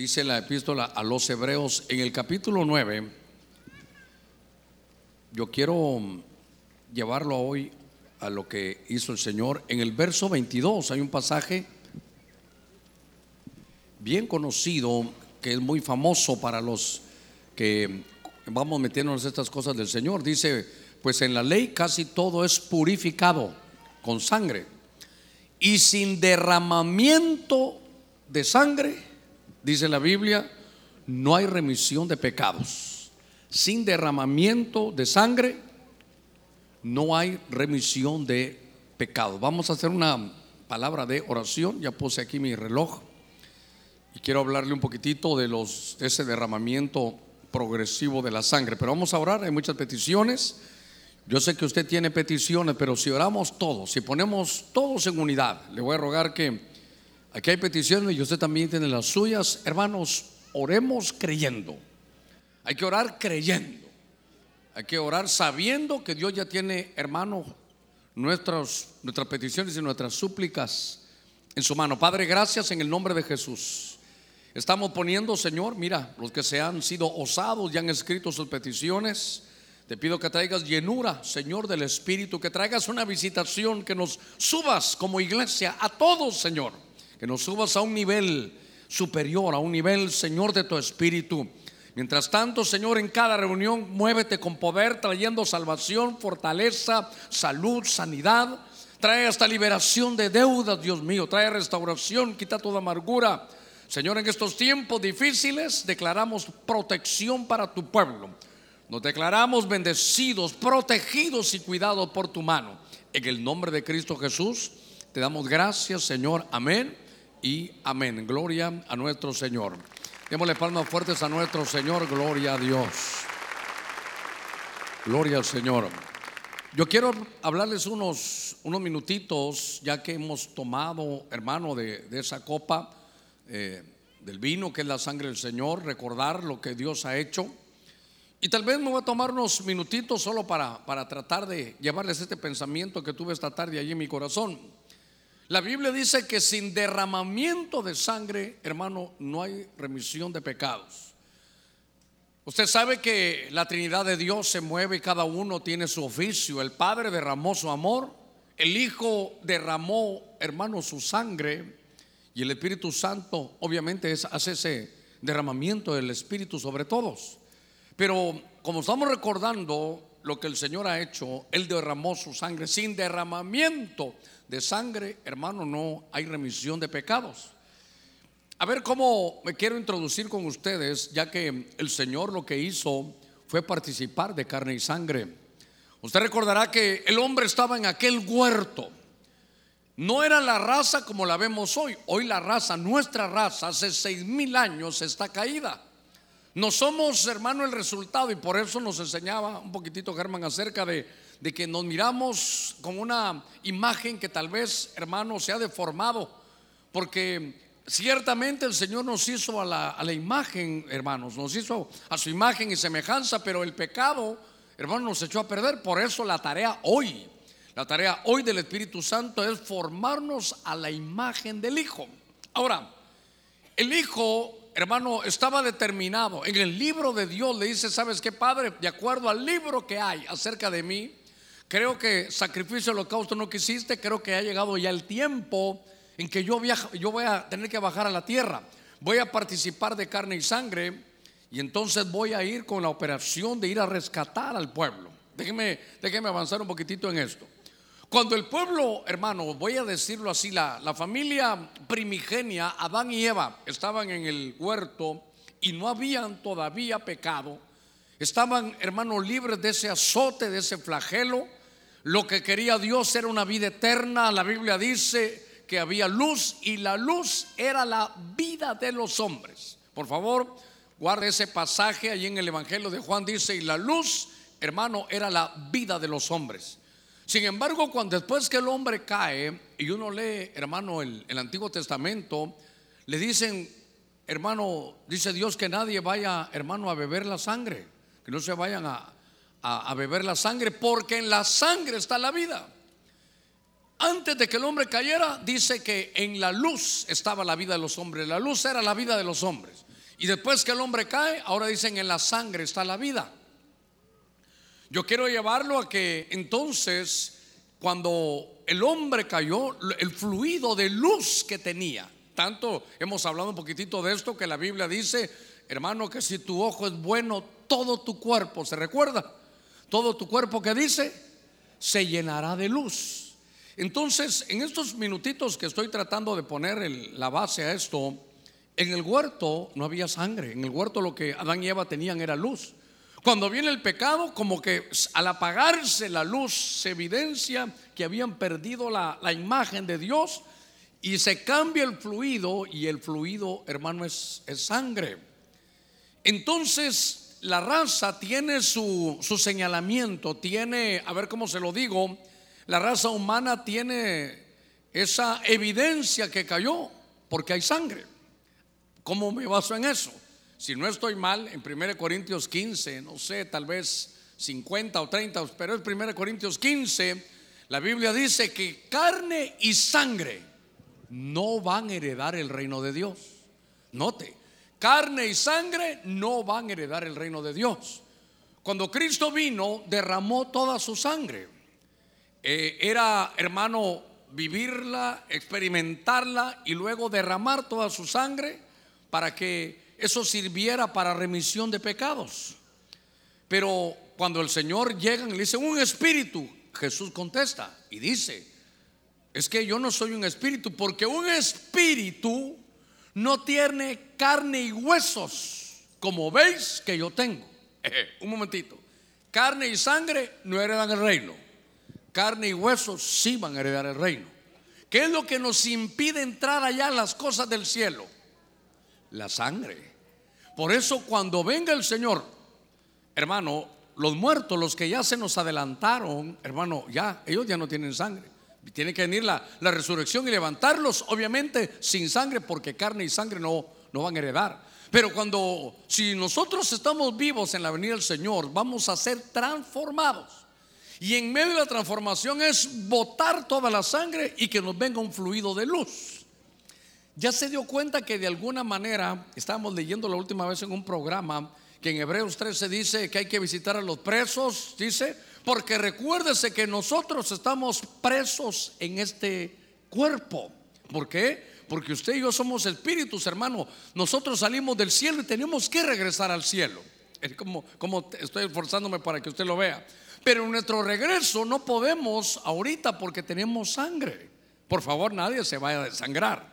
dice la epístola a los hebreos en el capítulo 9. Yo quiero llevarlo hoy a lo que hizo el Señor. En el verso 22 hay un pasaje bien conocido que es muy famoso para los que vamos metiéndonos estas cosas del Señor. Dice, pues en la ley casi todo es purificado con sangre. Y sin derramamiento de sangre, dice la Biblia, no hay remisión de pecados. Sin derramamiento de sangre, no hay remisión de pecados. Vamos a hacer una palabra de oración. Ya puse aquí mi reloj. Y quiero hablarle un poquitito de los, ese derramamiento progresivo de la sangre. Pero vamos a orar, hay muchas peticiones. Yo sé que usted tiene peticiones, pero si oramos todos, si ponemos todos en unidad, le voy a rogar que aquí hay peticiones y usted también tiene las suyas. Hermanos, oremos creyendo. Hay que orar creyendo. Hay que orar sabiendo que Dios ya tiene, hermano, nuestras, nuestras peticiones y nuestras súplicas en su mano. Padre, gracias en el nombre de Jesús. Estamos poniendo, Señor, mira, los que se han sido osados y han escrito sus peticiones. Te pido que traigas llenura, Señor, del Espíritu, que traigas una visitación, que nos subas como iglesia a todos, Señor, que nos subas a un nivel superior, a un nivel, Señor, de tu Espíritu. Mientras tanto, Señor, en cada reunión muévete con poder, trayendo salvación, fortaleza, salud, sanidad. Trae hasta liberación de deudas, Dios mío. Trae restauración, quita toda amargura Señor, en estos tiempos difíciles declaramos protección para tu pueblo. Nos declaramos bendecidos, protegidos y cuidados por tu mano. En el nombre de Cristo Jesús, te damos gracias, Señor. Amén y amén. Gloria a nuestro Señor. Démosle palmas fuertes a nuestro Señor. Gloria a Dios. Gloria al Señor. Yo quiero hablarles unos, unos minutitos, ya que hemos tomado, hermano, de, esa copa eh, del vino, que es la sangre del Señor, recordar lo que Dios ha hecho. Y tal vez me voy a tomar unos minutitos solo para, para tratar de llevarles este pensamiento que tuve esta tarde allí en mi corazón. La Biblia dice que sin derramamiento de sangre, hermano, no hay remisión de pecados. Usted sabe que la Trinidad de Dios se mueve y cada uno tiene su oficio. El Padre derramó su amor, el Hijo derramó, hermano, su sangre y el Espíritu Santo obviamente es, hace ese derramamiento del Espíritu sobre todos. Pero como estamos recordando lo que el Señor ha hecho, Él derramó su sangre. Sin derramamiento de sangre, hermano, no hay remisión de pecados. A ver cómo me quiero introducir con ustedes, ya que el Señor lo que hizo fue participar de carne y sangre. Usted recordará que el hombre estaba en aquel huerto no era la raza como la vemos hoy. Hoy la raza, nuestra raza, hace seis mil años está caída. No somos, hermano, el resultado y por eso nos enseñaba un poquitito Germán acerca de, de que nos miramos con una imagen que tal vez, hermano, se ha deformado. Porque ciertamente el Señor nos hizo a la, a la imagen, hermanos, nos hizo a su imagen y semejanza, pero el pecado, hermano, nos echó a perder. Por eso la tarea hoy la tarea hoy del Espíritu Santo es formarnos a la imagen del Hijo. Ahora, el Hijo, hermano, estaba determinado. En el libro de Dios le dice, ¿sabes qué, Padre? De acuerdo al libro que hay acerca de mí, creo que sacrificio holocausto no quisiste, creo que ha llegado ya el tiempo en que yo, viajo, yo voy a tener que bajar a la tierra. Voy a participar de carne y sangre y entonces voy a ir con la operación de ir a rescatar al pueblo. Déjeme, déjeme avanzar un poquitito en esto. Cuando el pueblo, hermano, voy a decirlo así, la, la familia primigenia, Adán y Eva, estaban en el huerto y no habían todavía pecado, estaban, hermano, libres de ese azote, de ese flagelo. Lo que quería Dios era una vida eterna. La Biblia dice que había luz y la luz era la vida de los hombres. Por favor, guarde ese pasaje allí en el Evangelio de Juan. Dice, y la luz, hermano, era la vida de los hombres. Sin embargo, cuando después que el hombre cae y uno lee, hermano, el, Antiguo Testamento, le dicen, hermano, dice Dios que nadie vaya, hermano, a beber la sangre, que no se vayan a, a beber la sangre, porque en la sangre está la vida. Antes de que el hombre cayera, dice que en la luz estaba la vida de los hombres. La luz era la vida de los hombres. Y después que el hombre cae, ahora dicen en la sangre está la vida. Yo quiero llevarlo a que entonces, cuando el hombre cayó, el fluido de luz que tenía, tanto hemos hablado un poquitito de esto que la Biblia dice, hermano, que si tu ojo es bueno, todo tu cuerpo, ¿se recuerda? Todo tu cuerpo que dice, se llenará de luz. Entonces, en estos minutitos que estoy tratando de poner la base a esto, en el huerto no había sangre, en el huerto lo que Adán y Eva tenían era luz. Cuando viene el pecado, como que al apagarse la luz se evidencia que habían perdido la, imagen de Dios y se cambia el fluido y el fluido, hermano, es sangre. Entonces, la raza tiene su, su señalamiento, tiene, a ver cómo se lo digo, la raza humana tiene esa evidencia que cayó porque hay sangre. ¿Cómo me baso en eso? Si no estoy mal, en 1 Corintios 15, no sé, tal vez 50 o 30, pero es 1 Corintios 15, la Biblia dice que carne y sangre no van a heredar el reino de Dios. Note, carne y sangre no van a heredar el reino de Dios. Cuando Cristo vino, derramó toda su sangre. Eh, era, hermano, vivirla, experimentarla y luego derramar toda su sangre para que eso sirviera para remisión de pecados. Pero cuando el Señor llega y le dice, un espíritu, Jesús contesta y dice, es que yo no soy un espíritu, porque un espíritu no tiene carne y huesos, como veis que yo tengo. un momentito, carne y sangre no heredan el reino carne y huesos sí van a heredar el reino. ¿Qué es lo que nos impide entrar allá a las cosas del cielo? La sangre. Por eso cuando venga el Señor, hermano, los muertos, los que ya se nos adelantaron, hermano, ya, ellos ya no tienen sangre. Tiene que venir la, resurrección y levantarlos, obviamente sin sangre, porque carne y sangre no, no van a heredar. Pero cuando, si nosotros estamos vivos en la venida del Señor, vamos a ser transformados. Y en medio de la transformación es botar toda la sangre y que nos venga un fluido de luz. Ya se dio cuenta que de alguna manera, estábamos leyendo la última vez en un programa, que en Hebreos 13 dice que hay que visitar a los presos, dice, porque recuérdese que nosotros estamos presos en este cuerpo. ¿Por qué? Porque usted y yo somos espíritus, hermano. Nosotros salimos del cielo y tenemos que regresar al cielo. Es como, como estoy esforzándome para que usted lo vea. Pero en nuestro regreso no podemos ahorita porque tenemos sangre. Por favor, nadie se vaya a desangrar.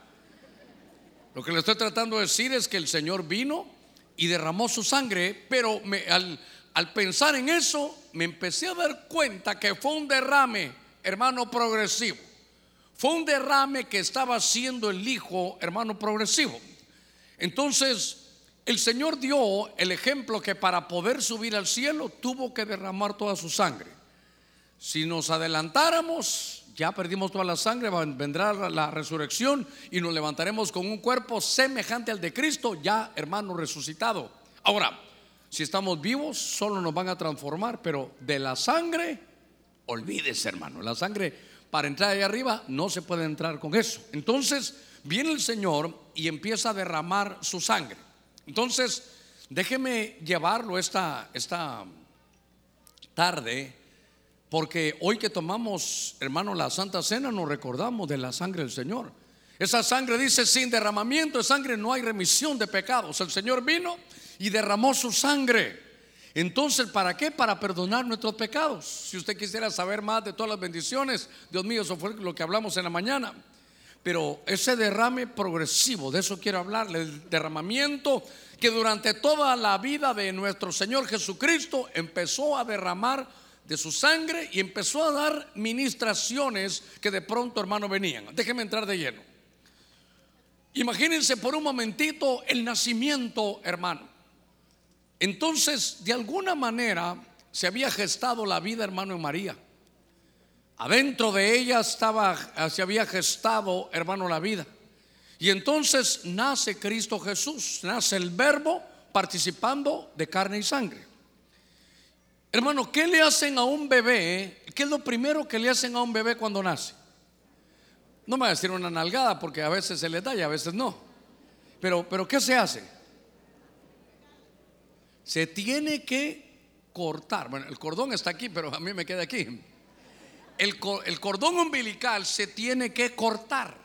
Lo que le estoy tratando de decir es que el Señor vino y derramó su sangre, pero al, al pensar en eso me empecé a dar cuenta que fue un derrame, hermano, progresivo. Fue un derrame que estaba haciendo el Hijo, hermano, progresivo. Entonces, el Señor dio el ejemplo que para poder subir al cielo tuvo que derramar toda su sangre. Si nos adelantáramos, ya perdimos toda la sangre, vendrá la resurrección y nos levantaremos con un cuerpo semejante al de Cristo, ya hermano resucitado. Ahora, si estamos vivos, solo nos van a transformar, pero de la sangre, olvídese hermano, la sangre para entrar ahí arriba no se puede entrar con eso. Entonces viene el Señor y empieza a derramar su sangre. Entonces, déjeme llevarlo esta, esta tarde, porque hoy que tomamos, hermano, la Santa Cena, nos recordamos de la sangre del Señor. Esa sangre dice, sin derramamiento de sangre no hay remisión de pecados. El Señor vino y derramó su sangre. Entonces, ¿para qué? Para perdonar nuestros pecados. Si usted quisiera saber más de todas las bendiciones, Dios mío, eso fue lo que hablamos en la mañana. Pero ese derrame progresivo, de eso quiero hablarle, el derramamiento que durante toda la vida de nuestro Señor Jesucristo empezó a derramar de su sangre y empezó a dar ministraciones que de pronto, hermano, venían. Déjenme entrar de lleno. Imagínense por un momentito el nacimiento, hermano. Entonces, de alguna manera, se había gestado la vida, hermano, en María. Adentro de ella estaba, se había gestado, hermano, la vida. Y entonces nace Cristo Jesús, nace el verbo participando de carne y sangre. Hermano, ¿qué le hacen a un bebé? ¿Qué es lo primero que le hacen a un bebé cuando nace? No me va a decir una nalgada porque a veces se le da y a veces no. Pero, pero ¿qué se hace? Se tiene que cortar. Bueno, el cordón está aquí, pero a mí me queda aquí. El, el cordón umbilical se tiene que cortar.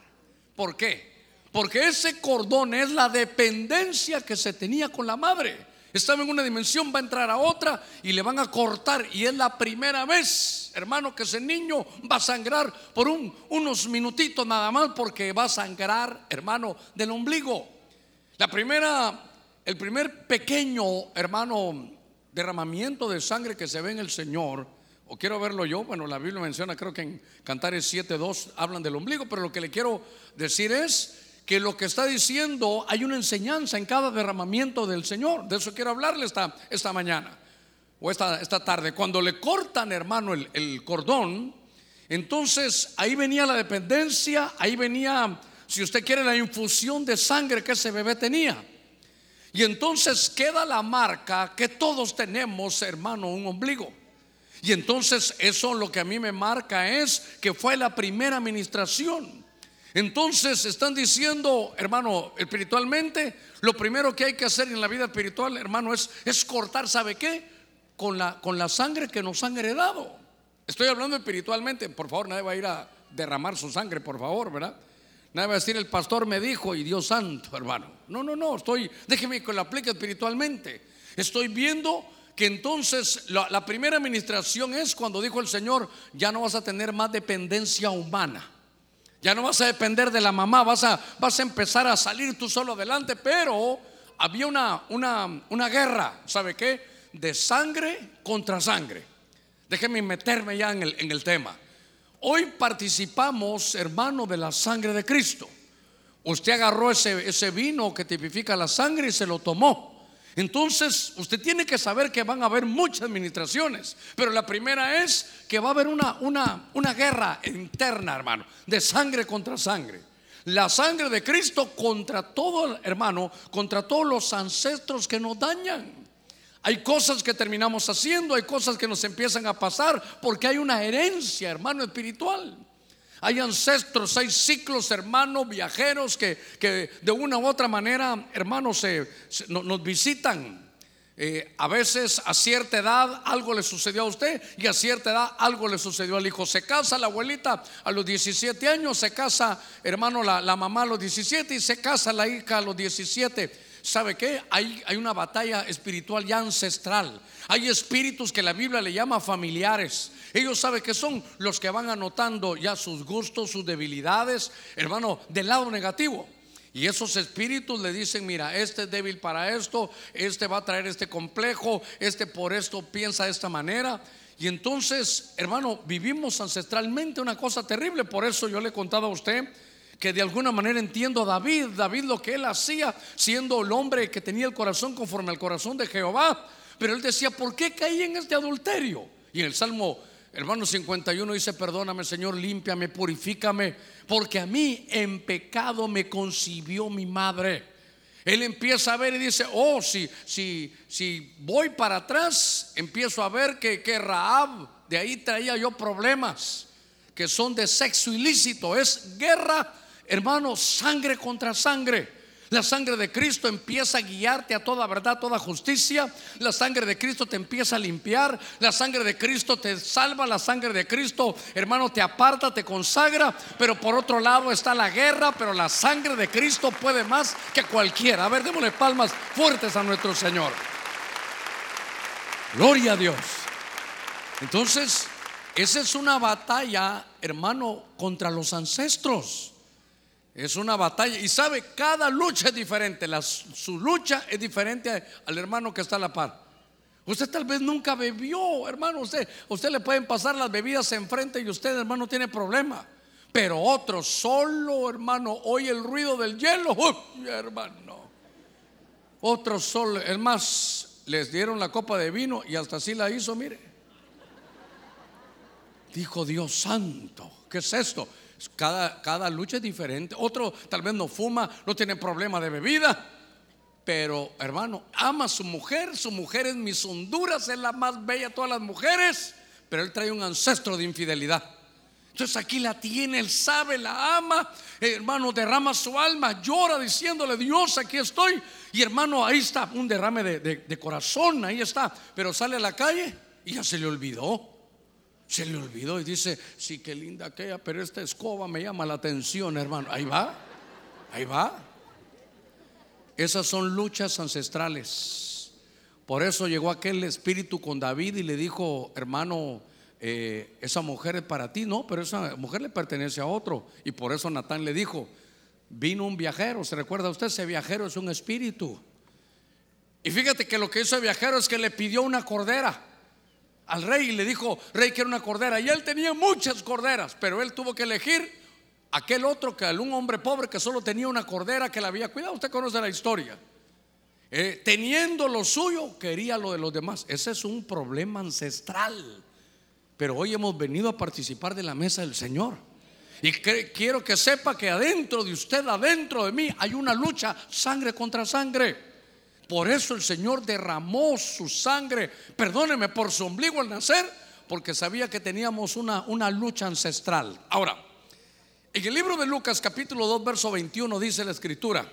¿Por qué? Porque ese cordón es la dependencia que se tenía con la madre. Estaba en una dimensión, va a entrar a otra y le van a cortar. Y es la primera vez, hermano, que ese niño va a sangrar por unos minutitos nada más porque va a sangrar, hermano, del ombligo. La primera, el primer pequeño, hermano, derramamiento de sangre que se ve en el Señor, o quiero verlo yo, bueno, la Biblia menciona, creo que en Cantares 7.2 hablan del ombligo, pero lo que le quiero decir es que lo que está diciendo hay una enseñanza en cada derramamiento del Señor. De eso quiero hablarle esta, esta mañana o esta, esta tarde. Cuando le cortan, hermano, el, el cordón, entonces ahí venía la dependencia, ahí venía, si usted quiere, la infusión de sangre que ese bebé tenía. Y entonces queda la marca que todos tenemos, hermano, un ombligo. Y entonces eso lo que a mí me marca es que fue la primera administración. Entonces están diciendo, hermano, espiritualmente, lo primero que hay que hacer en la vida espiritual, hermano, es, es cortar, ¿sabe qué? Con la, con la sangre que nos han heredado. Estoy hablando espiritualmente, por favor, nadie va a ir a derramar su sangre, por favor, ¿verdad? Nadie va a decir, el pastor me dijo y Dios santo, hermano. No, no, no, estoy, déjeme que lo aplique espiritualmente. Estoy viendo que entonces la, la primera administración es cuando dijo el Señor, ya no vas a tener más dependencia humana. Ya no vas a depender de la mamá, vas a, vas a empezar a salir tú solo adelante, pero había una, una, una guerra, ¿sabe qué? De sangre contra sangre. Déjeme meterme ya en el, en el tema. Hoy participamos, hermano, de la sangre de Cristo. Usted agarró ese, ese vino que tipifica la sangre y se lo tomó. Entonces, usted tiene que saber que van a haber muchas administraciones, pero la primera es que va a haber una, una, una guerra interna, hermano, de sangre contra sangre. La sangre de Cristo contra todo, hermano, contra todos los ancestros que nos dañan. Hay cosas que terminamos haciendo, hay cosas que nos empiezan a pasar porque hay una herencia, hermano, espiritual. Hay ancestros, hay ciclos, hermanos, viajeros que, de una u otra manera, hermanos, se, nos visitan. Eh, a veces a cierta edad algo le sucedió a usted y a cierta edad algo le sucedió al hijo. Se casa la abuelita a los 17 años, se casa, hermano, la, la mamá a los 17 y se casa la hija a los 17. ¿Sabe qué? Hay, hay una batalla espiritual ya ancestral. Hay espíritus que la Biblia le llama familiares. Ellos saben que son los que van anotando ya sus gustos, sus debilidades, hermano, del lado negativo. Y esos espíritus le dicen, mira, este es débil para esto, este va a traer este complejo, este por esto piensa de esta manera. Y entonces, hermano, vivimos ancestralmente una cosa terrible. Por eso yo le he contado a usted que de alguna manera entiendo a David, David lo que él hacía, siendo el hombre que tenía el corazón conforme al corazón de Jehová. Pero él decía, ¿por qué caí en este adulterio? Y en el Salmo Hermano 51 dice, perdóname Señor, límpiame, purifícame, porque a mí en pecado me concibió mi madre. Él empieza a ver y dice, oh, si, si, si voy para atrás, empiezo a ver que, que Raab, de ahí traía yo problemas, que son de sexo ilícito, es guerra, hermano, sangre contra sangre. La sangre de Cristo empieza a guiarte a toda verdad, toda justicia. La sangre de Cristo te empieza a limpiar. La sangre de Cristo te salva. La sangre de Cristo, hermano, te aparta, te consagra. Pero por otro lado está la guerra. Pero la sangre de Cristo puede más que cualquiera. A ver, démosle palmas fuertes a nuestro Señor. Gloria a Dios. Entonces, esa es una batalla, hermano, contra los ancestros. Es una batalla. Y sabe, cada lucha es diferente. su lucha es diferente al hermano que está a la par. Usted tal vez nunca bebió, hermano. Usted, usted le pueden pasar las bebidas enfrente y usted, hermano, tiene problema. Pero otro solo, hermano, oye el ruido del hielo. Uy, hermano. Otro solo, es más, les dieron la copa de vino y hasta así la hizo, mire. Dijo Dios santo, ¿qué es esto? Cada, cada lucha es diferente. Otro tal vez no fuma, no tiene problema de bebida. Pero hermano, ama a su mujer. Su mujer es mis Honduras, es la más bella de todas las mujeres. Pero él trae un ancestro de infidelidad. Entonces aquí la tiene, él sabe, la ama, hermano, derrama su alma, llora diciéndole, Dios, aquí estoy. Y hermano, ahí está, un derrame de, corazón, ahí está. Pero sale a la calle y ya se le olvidó. Se le olvidó y dice, sí, qué linda aquella, pero esta escoba me llama la atención, hermano. Ahí va, ahí va. Esas son luchas ancestrales. Por eso llegó aquel espíritu con David y le dijo, hermano, eh, esa mujer es para ti, no, pero esa mujer le pertenece a otro. Y por eso Natán le dijo, vino un viajero, ¿se recuerda usted? Ese viajero es un espíritu. Y fíjate que lo que hizo el viajero es que le pidió una cordera al rey y le dijo, rey, quiero una cordera. Y él tenía muchas corderas, pero él tuvo que elegir aquel otro que un hombre pobre que solo tenía una cordera que la había cuidado. Usted conoce la historia. Eh, teniendo lo suyo, quería lo de los demás. Ese es un problema ancestral. Pero hoy hemos venido a participar de la mesa del Señor. Y quiero que sepa que adentro de usted, adentro de mí, hay una lucha sangre contra sangre. Por eso el Señor derramó su sangre, perdóneme, por su ombligo al nacer, porque sabía que teníamos una, una lucha ancestral. Ahora, en el libro de Lucas capítulo 2, verso 21 dice la escritura,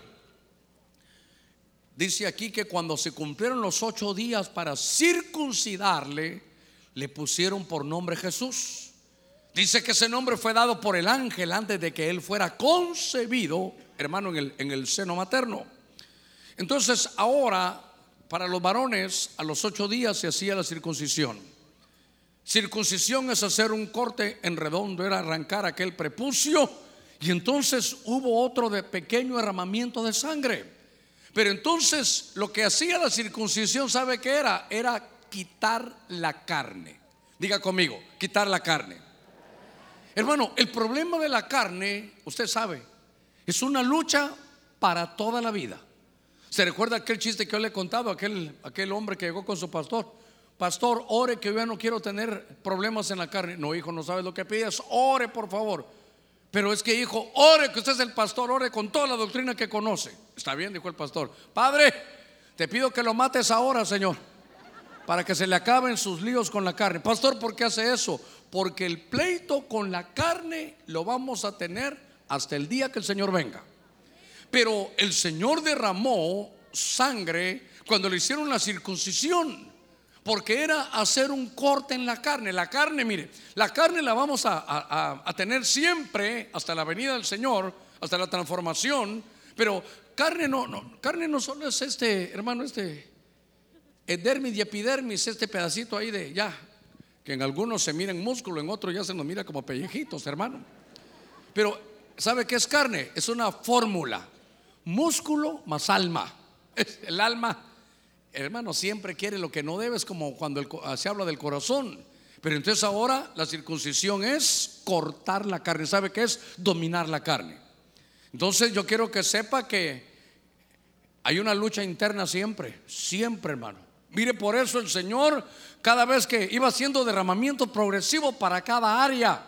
dice aquí que cuando se cumplieron los ocho días para circuncidarle, le pusieron por nombre Jesús. Dice que ese nombre fue dado por el ángel antes de que él fuera concebido, hermano, en el, en el seno materno. Entonces ahora, para los varones, a los ocho días se hacía la circuncisión. Circuncisión es hacer un corte en redondo, era arrancar aquel prepucio. Y entonces hubo otro de pequeño derramamiento de sangre. Pero entonces lo que hacía la circuncisión, ¿sabe qué era? Era quitar la carne. Diga conmigo, quitar la carne. Hermano, el problema de la carne, usted sabe, es una lucha para toda la vida. ¿Se recuerda aquel chiste que yo le he contado, aquel, aquel hombre que llegó con su pastor? Pastor, ore que yo ya no quiero tener problemas en la carne. No, hijo, no sabes lo que pides. Ore, por favor. Pero es que, hijo, ore que usted es el pastor, ore con toda la doctrina que conoce. Está bien, dijo el pastor. Padre, te pido que lo mates ahora, Señor para que se le acaben sus líos con la carne. Pastor, ¿por qué hace eso? Porque el pleito con la carne lo vamos a tener hasta el día que el Señor venga. Pero el Señor derramó sangre cuando le hicieron la circuncisión, porque era hacer un corte en la carne. La carne, mire, la carne la vamos a, tener siempre hasta la venida del Señor, hasta la transformación, pero carne no, no, carne no solo es este, hermano, este Edermis y epidermis, este pedacito ahí de ya, que en algunos se miran músculo, en otros ya se nos mira como pellejitos, hermano. Pero, ¿sabe qué es carne? Es una fórmula. Músculo más alma. El alma, hermano, siempre quiere lo que no debe, es como cuando se habla del corazón. Pero entonces ahora la circuncisión es cortar la carne. ¿Sabe qué es? Dominar la carne. Entonces yo quiero que sepa que hay una lucha interna siempre, siempre, hermano. Mire, por eso el Señor cada vez que iba haciendo derramamiento progresivo para cada área.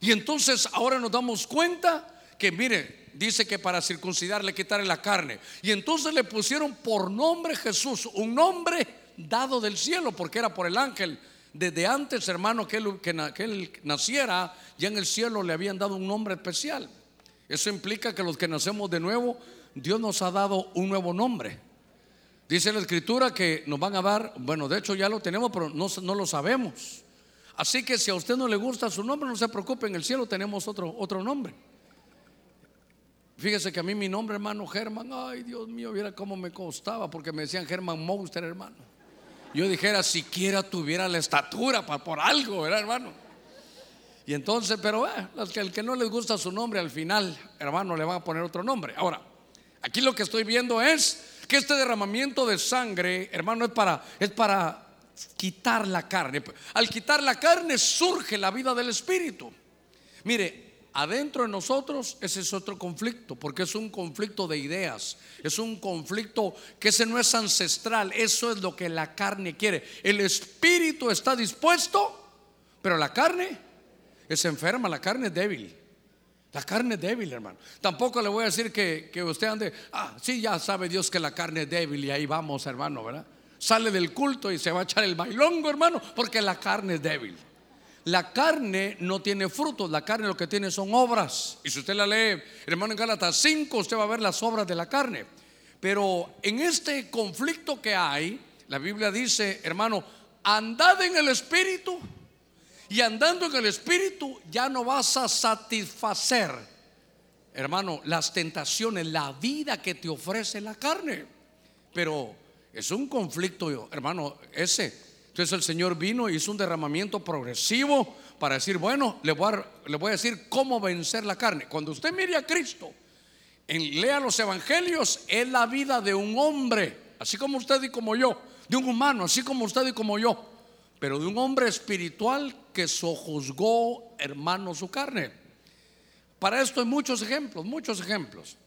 Y entonces ahora nos damos cuenta que, mire, dice que para circuncidar le quitarle la carne. Y entonces le pusieron por nombre Jesús, un nombre dado del cielo, porque era por el ángel. Desde antes, hermano, que él, que él naciera, ya en el cielo le habían dado un nombre especial. Eso implica que los que nacemos de nuevo, Dios nos ha dado un nuevo nombre. Dice la escritura que nos van a dar, bueno, de hecho ya lo tenemos, pero no, no lo sabemos. Así que si a usted no le gusta su nombre, no se preocupe, en el cielo tenemos otro, otro nombre. Fíjese que a mí mi nombre, hermano Germán, ay Dios mío, viera cómo me costaba, porque me decían Germán Monster, hermano. Yo dijera, siquiera tuviera la estatura para por algo, ¿verdad, hermano? Y entonces, pero eh, el que no les gusta su nombre, al final, hermano, le van a poner otro nombre. Ahora, aquí lo que estoy viendo es que este derramamiento de sangre, hermano, es para, es para quitar la carne. Al quitar la carne surge la vida del Espíritu. Mire, adentro de nosotros ese es otro conflicto, porque es un conflicto de ideas, es un conflicto que ese no es ancestral, eso es lo que la carne quiere. El espíritu está dispuesto, pero la carne es enferma, la carne es débil. La carne es débil, hermano. Tampoco le voy a decir que, usted ande, ah, sí, ya sabe Dios que la carne es débil y ahí vamos, hermano, ¿verdad? Sale del culto y se va a echar el bailongo, hermano, porque la carne es débil. La carne no tiene frutos, la carne lo que tiene son obras. Y si usted la lee, hermano, en Gálatas 5, usted va a ver las obras de la carne. Pero en este conflicto que hay, la Biblia dice, hermano, andad en el Espíritu y andando en el Espíritu ya no vas a satisfacer, hermano, las tentaciones, la vida que te ofrece la carne. Pero es un conflicto, hermano, ese. Entonces el Señor vino y hizo un derramamiento progresivo para decir, bueno, le voy, a, decir cómo vencer la carne. Cuando usted mire a Cristo, en, lea los evangelios, es la vida de un hombre, así como usted y como yo, de un humano, así como usted y como yo, pero de un hombre espiritual que sojuzgó, hermano, su carne. Para esto hay muchos ejemplos, muchos ejemplos.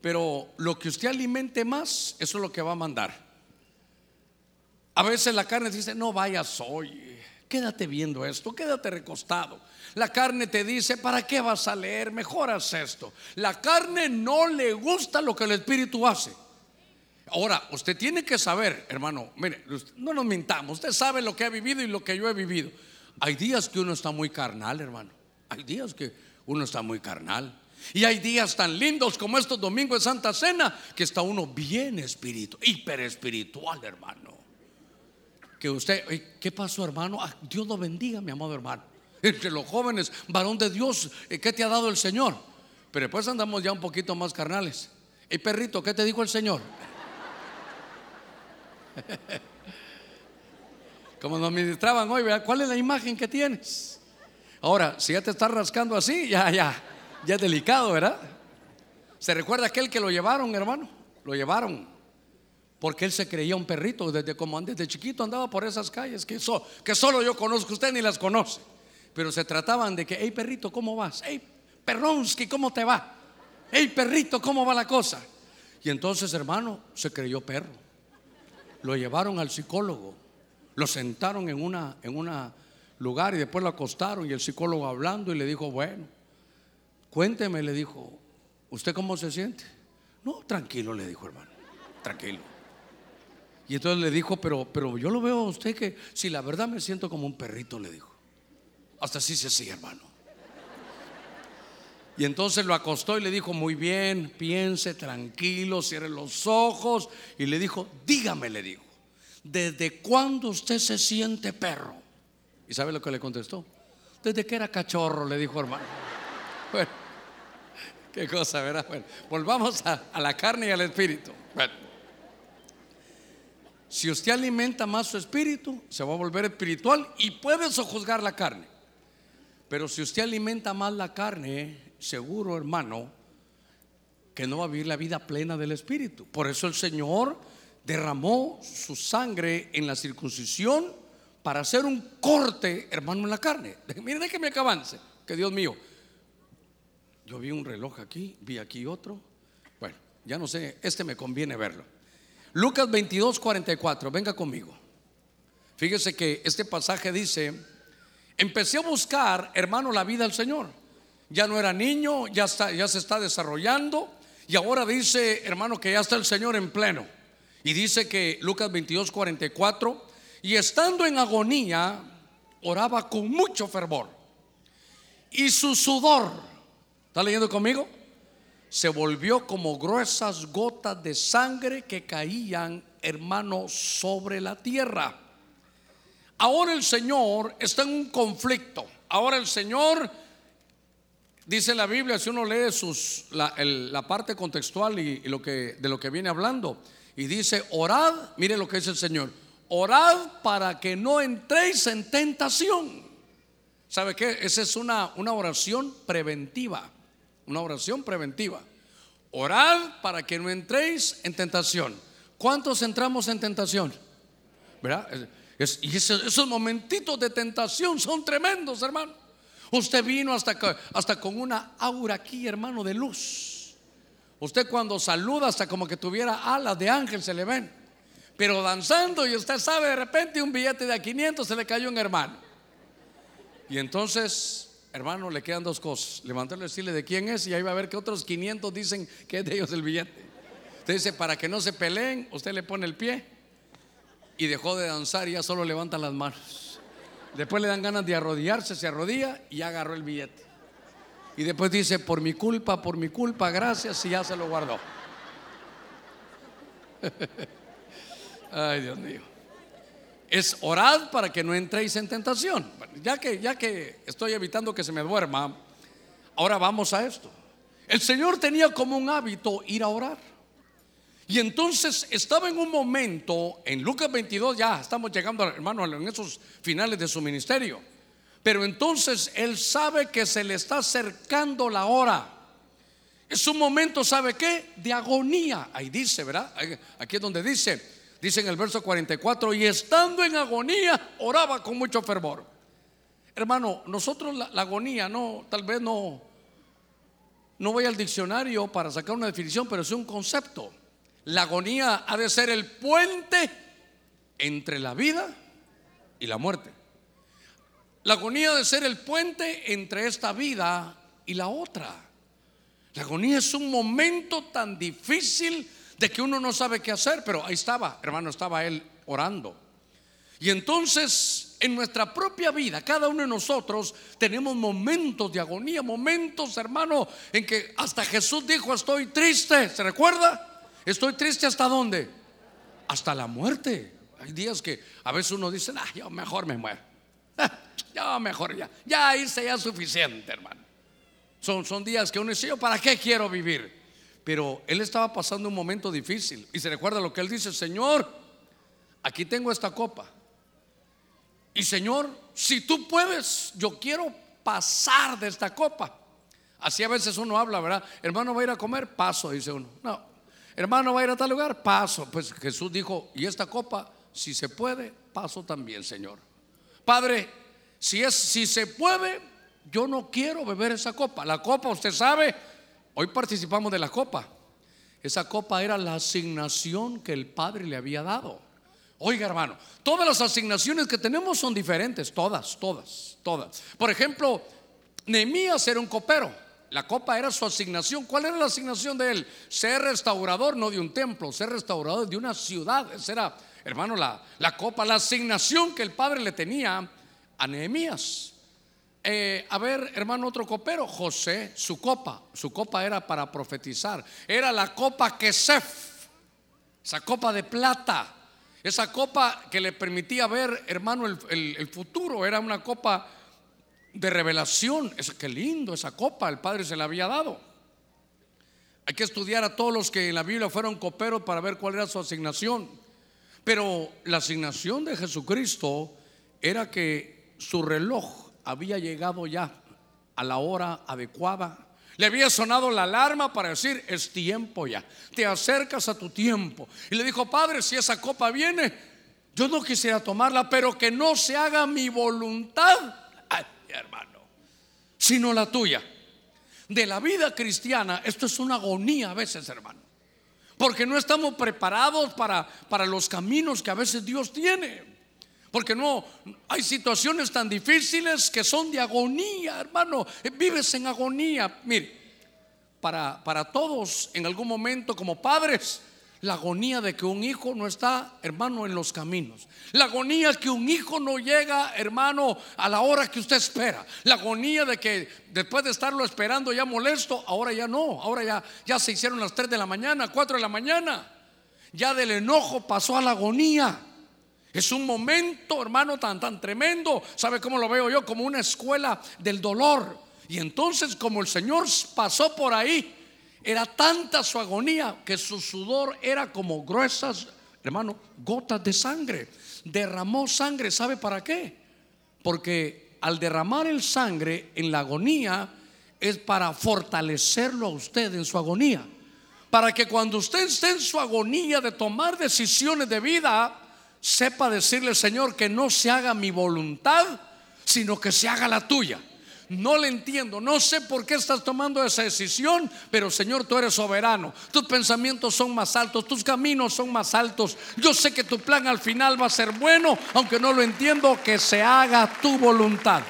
Pero lo que usted alimente más, eso es lo que va a mandar. A veces la carne dice, no vayas hoy, quédate viendo esto, quédate recostado. La carne te dice, ¿para qué vas a leer? Mejoras esto. La carne no le gusta lo que el Espíritu hace. Ahora, usted tiene que saber, hermano, mire, no nos mintamos, usted sabe lo que ha vivido y lo que yo he vivido. Hay días que uno está muy carnal, hermano. Hay días que uno está muy carnal. Y hay días tan lindos como estos domingos de Santa Cena que está uno bien espiritual, hiper espiritual, hermano que usted, ¿qué pasó hermano? Ah, Dios lo bendiga, mi amado hermano. Entre los jóvenes, varón de Dios, eh, ¿qué te ha dado el Señor? Pero después andamos ya un poquito más carnales. Y perrito, ¿qué te dijo el Señor? Como nos ministraban hoy, ¿cuál es la imagen que tienes? Ahora, si ya te estás rascando así, ya, ya, ya es delicado, ¿verdad? ¿Se recuerda aquel que lo llevaron, hermano? Lo llevaron porque él se creía un perrito desde como desde chiquito andaba por esas calles que, que solo yo conozco, usted ni las conoce. Pero se trataban de que, hey perrito, ¿cómo vas? Hey perronsky, ¿cómo te va? Hey perrito, ¿cómo va la cosa? Y entonces, hermano, se creyó perro. Lo llevaron al psicólogo, lo sentaron en una en una lugar y después lo acostaron y el psicólogo hablando y le dijo, bueno, cuénteme, le dijo, ¿usted cómo se siente? No, tranquilo, le dijo hermano, tranquilo. Y entonces le dijo, pero, pero yo lo veo a usted que si la verdad me siento como un perrito, le dijo. Hasta así se sigue, hermano. Y entonces lo acostó y le dijo, muy bien, piense, tranquilo, cierre los ojos. Y le dijo, dígame, le dijo, ¿desde cuándo usted se siente perro? ¿Y sabe lo que le contestó? Desde que era cachorro, le dijo, hermano. Bueno, qué cosa, ¿verdad? Bueno, volvamos a, a la carne y al espíritu. Bueno. Si usted alimenta más su espíritu, se va a volver espiritual y puede sojuzgar la carne. Pero si usted alimenta más la carne, seguro, hermano, que no va a vivir la vida plena del espíritu. Por eso el Señor derramó su sangre en la circuncisión para hacer un corte, hermano, en la carne. Mire, déjeme que avance, que Dios mío. Yo vi un reloj aquí, vi aquí otro. Bueno, ya no sé, este me conviene verlo. Lucas 22, 44, venga conmigo. Fíjese que este pasaje dice, empecé a buscar, hermano, la vida del Señor. Ya no era niño, ya, se está desarrollando y ahora dice, hermano, que ya está el Señor en pleno. Y dice que Lucas 22, 44, y estando en agonía, oraba con mucho fervor. Y su sudor, ¿está leyendo conmigo? Se volvió como gruesas gotas de sangre que caían, hermano, sobre la tierra. Ahora el Señor está en un conflicto. Ahora el Señor, dice la Biblia, si uno lee sus, la, parte contextual y, lo que, de lo que viene hablando, y dice, orad, mire lo que dice el Señor, orad para que no entréis en tentación. ¿Sabe qué? Esa es una, una oración preventiva. Una oración preventiva. Orad para que no entréis en tentación. ¿Cuántos entramos en tentación? ¿Verdad? y esos, momentitos de tentación son tremendos, hermano. Usted vino hasta, hasta con una aura aquí, hermano, de luz. Usted cuando saluda hasta como que tuviera alas de ángel se le ven. Pero danzando y usted sabe de repente un billete de a 500 se le cayó un hermano. Y entonces hermano, le quedan dos cosas. Levantarle y decirle de quién es y ahí va a ver que otros 500 dicen que es de ellos el billete. Usted dice, para que no se peleen, usted le pone el pie y dejó de danzar y ya solo levanta las manos. Después le dan ganas de arrodillarse, se arrodilla y ya agarró el billete. Y después dice, por mi culpa, por mi culpa, gracias, y ya se lo guardó. Ay, Dios mío. Es orad para que no entréis en tentación. Ya que, ya que estoy evitando que se me duerma, ahora vamos a esto. El Señor tenía como un hábito ir a orar. Y entonces estaba en un momento, en Lucas 22, ya estamos llegando, hermano, en esos finales de su ministerio. Pero entonces Él sabe que se le está acercando la hora. Es un momento, ¿sabe qué? De agonía. Ahí dice, ¿verdad? Aquí es donde dice, dice en el verso 44, y estando en agonía, oraba con mucho fervor. Hermano, nosotros la, la agonía, no, tal vez no, no voy al diccionario para sacar una definición, pero es un concepto. La agonía ha de ser el puente entre la vida y la muerte. La agonía ha de ser el puente entre esta vida y la otra. La agonía es un momento tan difícil de que uno no sabe qué hacer, pero ahí estaba, hermano, estaba él orando. Y entonces en nuestra propia vida, cada uno de nosotros tenemos momentos de agonía, momentos, hermano, en que hasta Jesús dijo, estoy triste, ¿se recuerda? Estoy triste hasta dónde? Hasta la muerte. Hay días que a veces uno dice, ah, yo mejor me muero. ya mejor ya. Ya hice ya suficiente, hermano. Son, son días que uno dice, yo para qué quiero vivir. Pero él estaba pasando un momento difícil. Y se recuerda lo que él dice, Señor, aquí tengo esta copa. Y Señor, si tú puedes, yo quiero pasar de esta copa. Así a veces uno habla, ¿verdad? Hermano, va a ir a comer, paso, dice uno. No, hermano, va a ir a tal lugar, paso. Pues Jesús dijo, y esta copa, si se puede, paso también, Señor. Padre, si es, si se puede, yo no quiero beber esa copa. La copa, usted sabe, hoy participamos de la copa. Esa copa era la asignación que el Padre le había dado. Oiga, hermano, todas las asignaciones que tenemos son diferentes, todas, todas, todas. Por ejemplo, Nehemías era un copero. La copa era su asignación. ¿Cuál era la asignación de él? Ser restaurador, no de un templo, ser restaurador de una ciudad. Esa era, hermano, la, la copa, la asignación que el padre le tenía a Nehemías. Eh, a ver, hermano, otro copero, José, su copa, su copa era para profetizar. Era la copa Kesef, esa copa de plata. Esa copa que le permitía ver, hermano, el, el futuro. Era una copa de revelación. Es, qué lindo esa copa, el Padre se la había dado. Hay que estudiar a todos los que en la Biblia fueron coperos para ver cuál era su asignación. Pero la asignación de Jesucristo era que su reloj había llegado ya a la hora adecuada. Le había sonado la alarma para decir, es tiempo ya. Te acercas a tu tiempo. Y le dijo, Padre, si esa copa viene, yo no quisiera tomarla, pero que no se haga mi voluntad, hermano, sino la tuya. De la vida cristiana, esto es una agonía a veces, hermano. Porque no estamos preparados para, para los caminos que a veces Dios tiene. Porque no, hay situaciones tan difíciles que son de agonía, hermano. Vives en agonía. Mire, para, para todos en algún momento como padres, la agonía de que un hijo no está, hermano, en los caminos. La agonía que un hijo no llega, hermano, a la hora que usted espera. La agonía de que después de estarlo esperando ya molesto, ahora ya no. Ahora ya, ya se hicieron las 3 de la mañana, 4 de la mañana. Ya del enojo pasó a la agonía. Es un momento, hermano, tan, tan tremendo. ¿Sabe cómo lo veo yo? Como una escuela del dolor. Y entonces, como el Señor pasó por ahí, era tanta su agonía que su sudor era como gruesas, hermano, gotas de sangre. Derramó sangre, ¿sabe para qué? Porque al derramar el sangre en la agonía es para fortalecerlo a usted en su agonía. Para que cuando usted esté en su agonía de tomar decisiones de vida, sepa decirle, Señor, que no se haga mi voluntad, sino que se haga la tuya no le entiendo, no sé por qué estás tomando esa decisión, pero Señor, tú eres soberano. Tus pensamientos son más altos, tus caminos son más altos. Yo sé que tu plan al final va a ser bueno, aunque no lo entiendo, que se haga tu voluntad.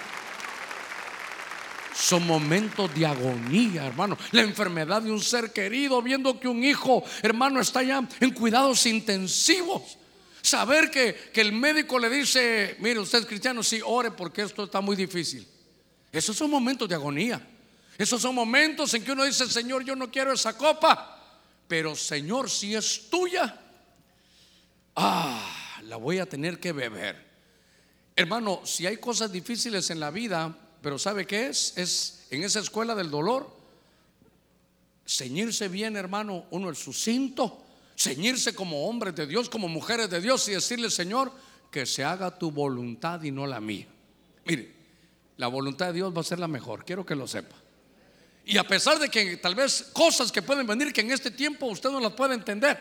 Son momentos de agonía, hermano. La enfermedad de un ser querido, viendo que un hijo, hermano, está ya en cuidados intensivos. Saber que, que el médico le dice, mire, usted es cristiano, sí, ore porque esto está muy difícil. Esos son momentos de agonía. Esos son momentos en que uno dice, Señor, yo no quiero esa copa, pero Señor, si es tuya, ah, la voy a tener que beber. Hermano, si hay cosas difíciles en la vida, pero ¿sabe qué es? Es en esa escuela del dolor, ceñirse bien, hermano, uno el sucinto, ceñirse como hombres de Dios, como mujeres de Dios y decirle, Señor, que se haga tu voluntad y no la mía. Mire, la voluntad de Dios va a ser la mejor, quiero que lo sepa. Y a pesar de que tal vez cosas que pueden venir que en este tiempo usted no las puede entender,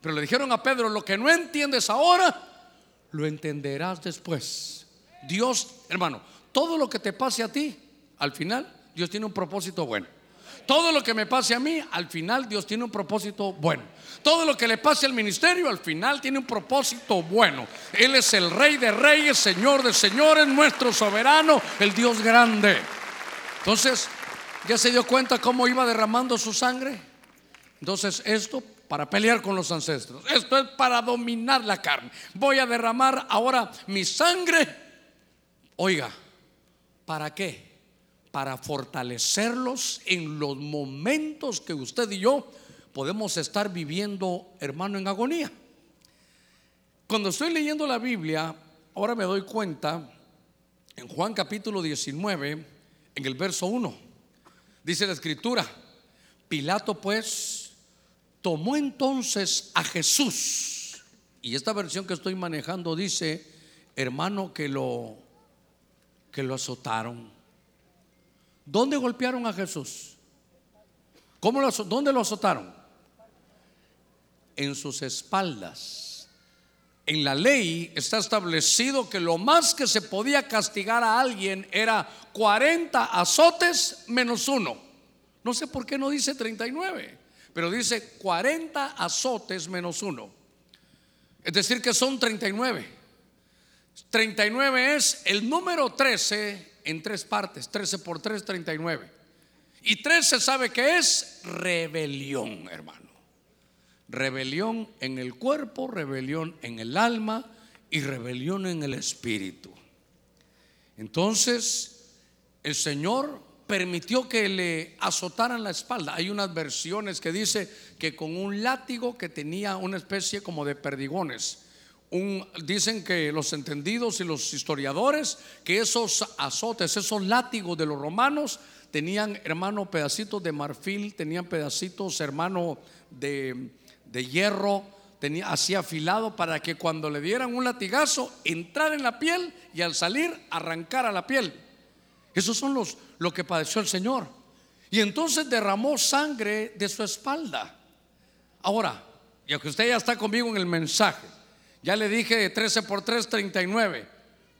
pero le dijeron a Pedro, lo que no entiendes ahora, lo entenderás después. Dios, hermano, todo lo que te pase a ti, al final, Dios tiene un propósito bueno. Todo lo que me pase a mí, al final Dios tiene un propósito bueno. Todo lo que le pase al ministerio, al final tiene un propósito bueno. Él es el rey de reyes, señor de señores, nuestro soberano, el Dios grande. Entonces, ¿Ya se dio cuenta cómo iba derramando su sangre? Entonces esto para pelear con los ancestros. Esto es para dominar la carne. Voy a derramar ahora mi sangre. Oiga, ¿para qué? Para fortalecerlos en los momentos que usted y yo podemos estar viviendo, hermano, en agonía. Cuando estoy leyendo la Biblia, ahora me doy cuenta, en Juan capítulo 19, en el verso 1. Dice la escritura, Pilato pues tomó entonces a Jesús. Y esta versión que estoy manejando dice, hermano, que lo que lo azotaron. ¿Dónde golpearon a Jesús? ¿Cómo ¿Dónde lo azotaron? En sus espaldas. En la ley está establecido que lo más que se podía castigar a alguien era 40 azotes menos uno. No sé por qué no dice 39, pero dice 40 azotes menos uno. Es decir, que son 39. 39 es el número 13 en tres partes. 13 por 3, 39. Y 13 sabe que es rebelión, hermano. Rebelión en el cuerpo, rebelión en el alma y rebelión en el espíritu. Entonces, el Señor permitió que le azotaran la espalda. Hay unas versiones que dice que con un látigo que tenía una especie como de perdigones. Dicen que los entendidos y los historiadores que esos azotes, esos látigos de los romanos tenían, hermano, pedacitos de marfil, tenían pedacitos, hermano, de, de hierro, tenía así afilado para que cuando le dieran un latigazo entrara en la piel y al salir arrancara la piel. Esos son los lo que padeció el Señor. Y entonces derramó sangre de su espalda. Ahora, ya que usted ya está conmigo en el mensaje, ya le dije 13 por 3, 39.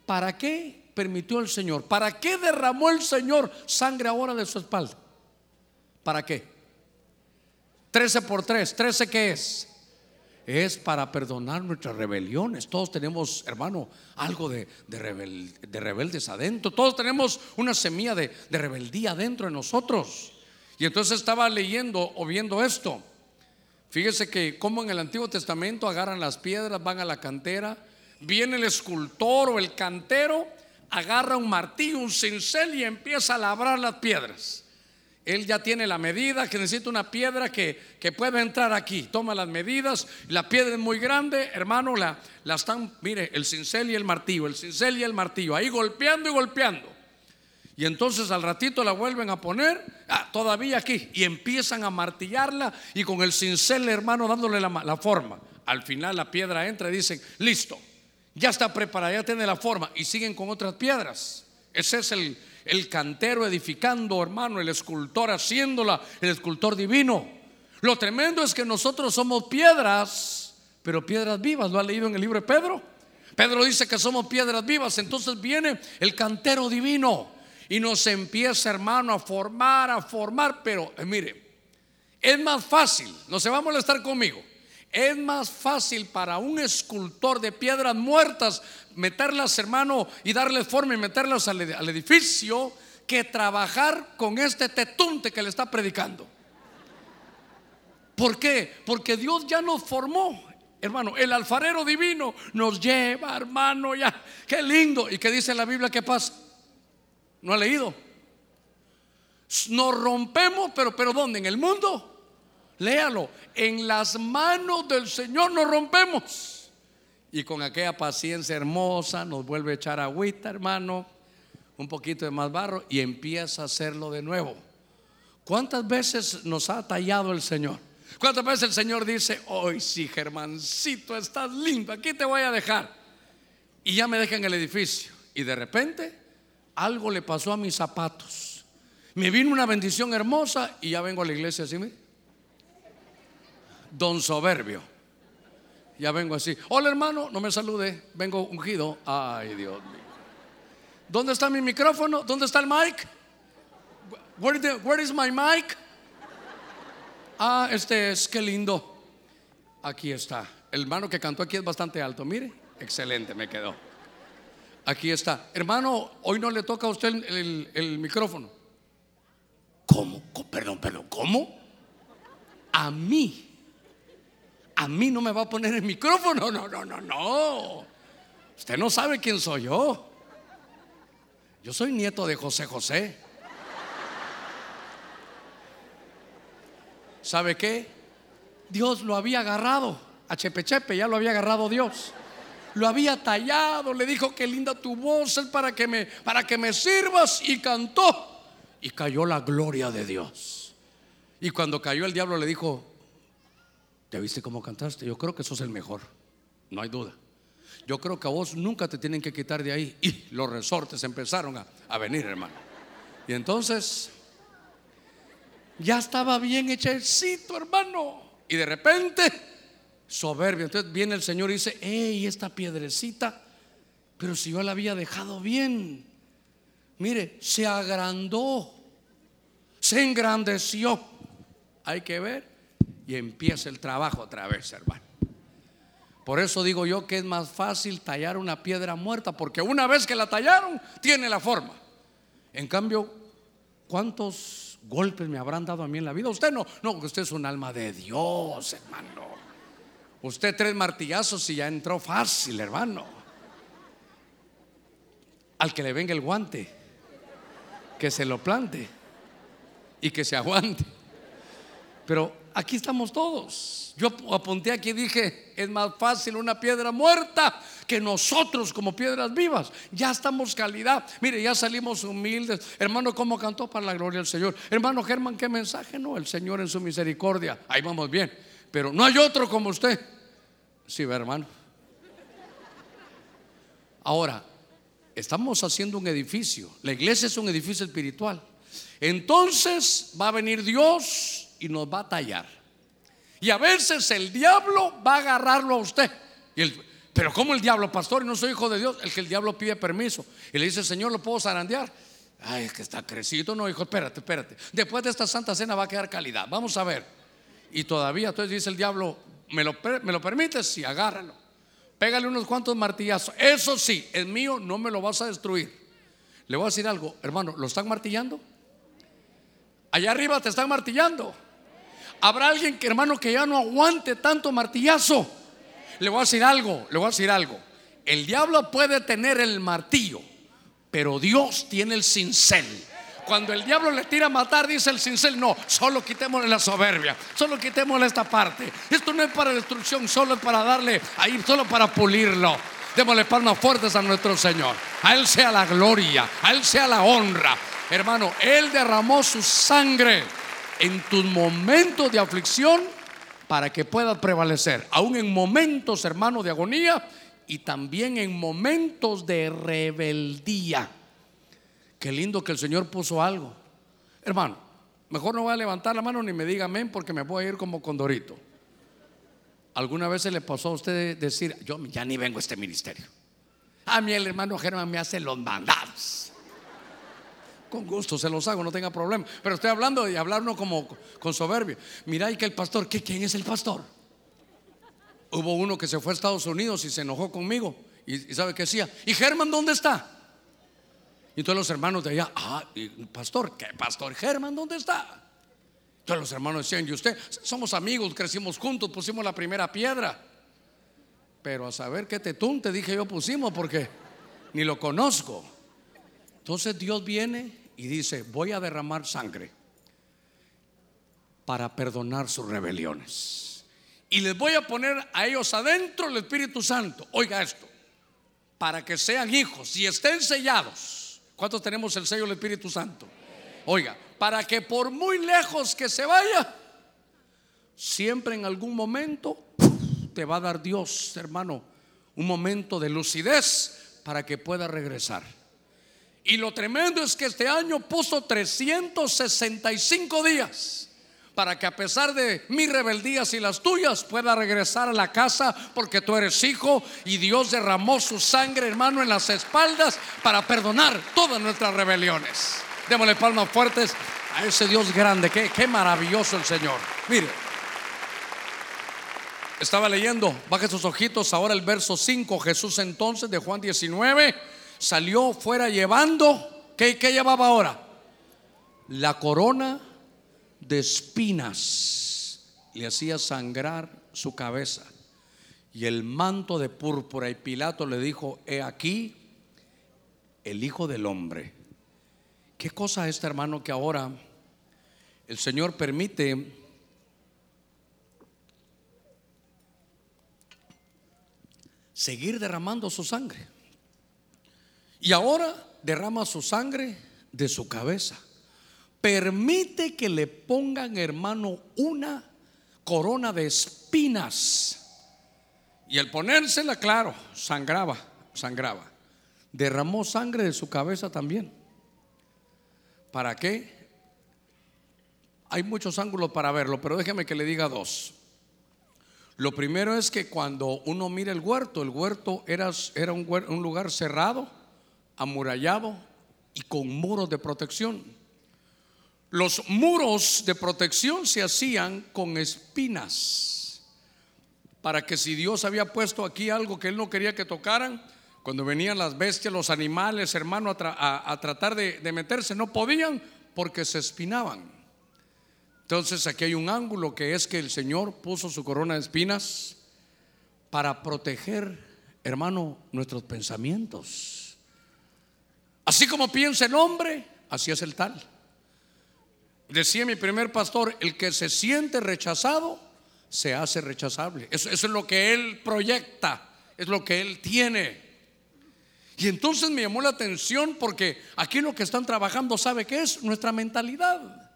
¿Para qué permitió el Señor? ¿Para qué derramó el Señor sangre ahora de su espalda? ¿Para qué? 13 por 3, 13 qué es? es para perdonar nuestras rebeliones. Todos tenemos, hermano, algo de, rebeldes adentro. Todos tenemos una semilla de, rebeldía adentro de nosotros. Y entonces estaba leyendo o viendo esto. Fíjese que como en el Antiguo Testamento agarran las piedras, van a la cantera, viene el escultor o el cantero, agarra un martillo, un cincel y empieza a labrar las piedras. Él ya tiene la medida, que necesita una piedra que, que pueda entrar aquí. Toma las medidas, la piedra es muy grande, hermano, la, la están, mire, el cincel y el martillo, el cincel y el martillo, ahí golpeando y golpeando. Y entonces al ratito la vuelven a poner, ah, todavía aquí, y empiezan a martillarla y con el cincel, hermano, dándole la, forma. Al final la piedra entra y dicen, listo, ya está preparada, ya tiene la forma, y siguen con otras piedras. Ese es el, el cantero edificando, hermano, el escultor haciéndola, el escultor divino. Lo tremendo es que nosotros somos piedras, pero piedras vivas. ¿Lo ha leído en el libro de Pedro? Pedro dice que somos piedras vivas. Entonces viene el cantero divino y nos empieza, hermano, a formar, a formar. Pero eh, mire, es más fácil, no se va a molestar conmigo. Es más fácil para un escultor de piedras muertas meterlas, hermano, y darles forma y meterlas al, edificio que trabajar con este tetunte que le está predicando. ¿Por qué? Porque Dios ya nos formó. Hermano, el alfarero divino nos lleva, hermano, ya. Qué lindo. ¿Y qué dice la Biblia que pasa? ¿No ha leído? Nos rompemos, pero, pero ¿dónde? ¿En el mundo? Léalo. En las manos del Señor nos rompemos. Y con aquella paciencia hermosa nos vuelve a echar agüita, hermano. Un poquito de más barro y empieza a hacerlo de nuevo. ¿Cuántas veces nos ha tallado el Señor? ¿Cuántas veces el Señor dice, hoy sí, Germancito, estás lindo, aquí te voy a dejar? Y ya me deja en el edificio. Y de repente algo le pasó a mis zapatos. Me vino una bendición hermosa y ya vengo a la iglesia así, mire. Don Soberbio. Ya vengo así. Hola hermano, no me salude, vengo ungido. Ay Dios mío. ¿Dónde está mi micrófono? ¿Dónde está el mic? Where, is my mic? Ah, este es, qué lindo. Aquí está. El hermano que cantó aquí es bastante alto. Mire, excelente, me quedó. Aquí está. Hermano, hoy no le toca a usted el, el micrófono. ¿Cómo? Perdón, perdón, ¿cómo? A mí. A mí no me va a poner el micrófono. No, no, no, no. Usted no sabe quién soy yo. Yo soy nieto de José José. ¿Sabe qué? Dios lo había agarrado. A Chepe Chepe ya lo había agarrado Dios. Lo había tallado, le dijo que linda tu voz es para que me para que me sirvas y cantó y cayó la gloria de Dios. Y cuando cayó el diablo le dijo, ¿te viste cómo cantaste? Yo creo que sos el mejor, no hay duda. Yo creo que a vos nunca te tienen que quitar de ahí. Y los resortes empezaron a, a venir, hermano. Y entonces ya estaba bien hechecito, hermano. Y de repente, soberbio. Entonces viene el Señor y dice, hey, esta piedrecita, pero si yo la había dejado bien. Mire, se agrandó, se engrandeció. Hay que ver. Y empieza el trabajo otra vez, hermano. Por eso digo yo que es más fácil tallar una piedra muerta, porque una vez que la tallaron, tiene la forma. En cambio, ¿cuántos golpes me habrán dado a mí en la vida? Usted no, no, usted es un alma de Dios, hermano. Usted tres martillazos y ya entró fácil, hermano. Al que le venga el guante, que se lo plante y que se aguante. Pero aquí estamos todos. Yo apunté aquí y dije, es más fácil una piedra muerta que nosotros como piedras vivas. Ya estamos calidad. Mire, ya salimos humildes. Hermano, ¿cómo cantó para la gloria del Señor? Hermano Germán, ¿qué mensaje? No, el Señor en su misericordia. Ahí vamos bien. Pero no hay otro como usted. Sí, hermano. Ahora, estamos haciendo un edificio. La iglesia es un edificio espiritual. Entonces va a venir Dios y nos va a tallar. Y a veces el diablo va a agarrarlo a usted. Pero como el diablo, pastor, y no soy hijo de Dios, el que el diablo pide permiso y le dice, Señor, ¿lo puedo zarandear? Ay, es que está crecido. No, hijo, espérate, espérate. Después de esta santa cena va a quedar calidad. Vamos a ver. Y todavía, entonces dice el diablo, ¿me lo, me lo permites? Sí, agárralo. Pégale unos cuantos martillazos. Eso sí, es mío, no me lo vas a destruir. Le voy a decir algo, hermano, ¿lo están martillando? Allá arriba te están martillando. Habrá alguien que, hermano, que ya no aguante tanto martillazo. Le voy a decir algo, le voy a decir algo. El diablo puede tener el martillo, pero Dios tiene el cincel. Cuando el diablo le tira a matar, dice el cincel, no, solo quitémosle la soberbia, solo quitémosle esta parte. Esto no es para destrucción, solo es para darle ahí, solo para pulirlo. Démosle palmas fuertes a nuestro Señor. A Él sea la gloria, a Él sea la honra. Hermano, Él derramó su sangre en tus momentos de aflicción para que puedas prevalecer, aún en momentos, hermano, de agonía y también en momentos de rebeldía. Qué lindo que el Señor puso algo. Hermano, mejor no voy a levantar la mano ni me diga amén porque me voy a ir como condorito. ¿Alguna vez se le pasó a usted decir, yo ya ni vengo a este ministerio? A mí el hermano Germán me hace los mandados. Con gusto se los hago, no tenga problema. Pero estoy hablando de hablarnos como con soberbia. Mira, y que el pastor, ¿qué, ¿quién es el pastor? Hubo uno que se fue a Estados Unidos y se enojó conmigo. Y, sabe qué decía, ¿y Germán dónde está? Y todos los hermanos de allá, ah, pastor, ¿qué pastor? Germán, ¿dónde está? Todos los hermanos decían, ¿y usted? Somos amigos, crecimos juntos, pusimos la primera piedra. pero a saber qué tetún te dije yo pusimos porque ni lo conozco. Entonces Dios viene y dice, voy a derramar sangre para perdonar sus rebeliones. Y les voy a poner a ellos adentro el Espíritu Santo. Oiga esto, para que sean hijos y estén sellados. ¿Cuántos tenemos el sello del Espíritu Santo? Oiga, para que por muy lejos que se vaya, siempre en algún momento te va a dar Dios, hermano, un momento de lucidez para que pueda regresar. Y lo tremendo es que este año puso 365 días para que a pesar de mis rebeldías y las tuyas pueda regresar a la casa porque tú eres hijo y Dios derramó su sangre, hermano, en las espaldas para perdonar todas nuestras rebeliones. Démosle palmas fuertes a ese Dios grande, qué, qué maravilloso el Señor. Mire, estaba leyendo, baje sus ojitos ahora el verso 5, Jesús entonces de Juan 19 salió fuera llevando, ¿qué, qué llevaba ahora? La corona de espinas le hacía sangrar su cabeza y el manto de púrpura y Pilato le dijo, he aquí el Hijo del Hombre. ¿Qué cosa es, hermano, que ahora el Señor permite seguir derramando su sangre? Y ahora derrama su sangre de su cabeza permite que le pongan, hermano, una corona de espinas. Y al ponérsela, claro, sangraba, sangraba. Derramó sangre de su cabeza también. ¿Para qué? Hay muchos ángulos para verlo, pero déjeme que le diga dos. Lo primero es que cuando uno mira el huerto, el huerto era, era un, un lugar cerrado, amurallado y con muros de protección. Los muros de protección se hacían con espinas, para que si Dios había puesto aquí algo que Él no quería que tocaran, cuando venían las bestias, los animales, hermano, a, tratar de, meterse, no podían porque se espinaban. Entonces aquí hay un ángulo que es que el Señor puso su corona de espinas para proteger, hermano, nuestros pensamientos. Así como piensa el hombre, así es el tal. Decía mi primer pastor, el que se siente rechazado, se hace rechazable. Eso, es lo que él proyecta, es lo que él tiene. Y entonces me llamó la atención porque aquí lo que están trabajando, ¿sabe qué es? Nuestra mentalidad.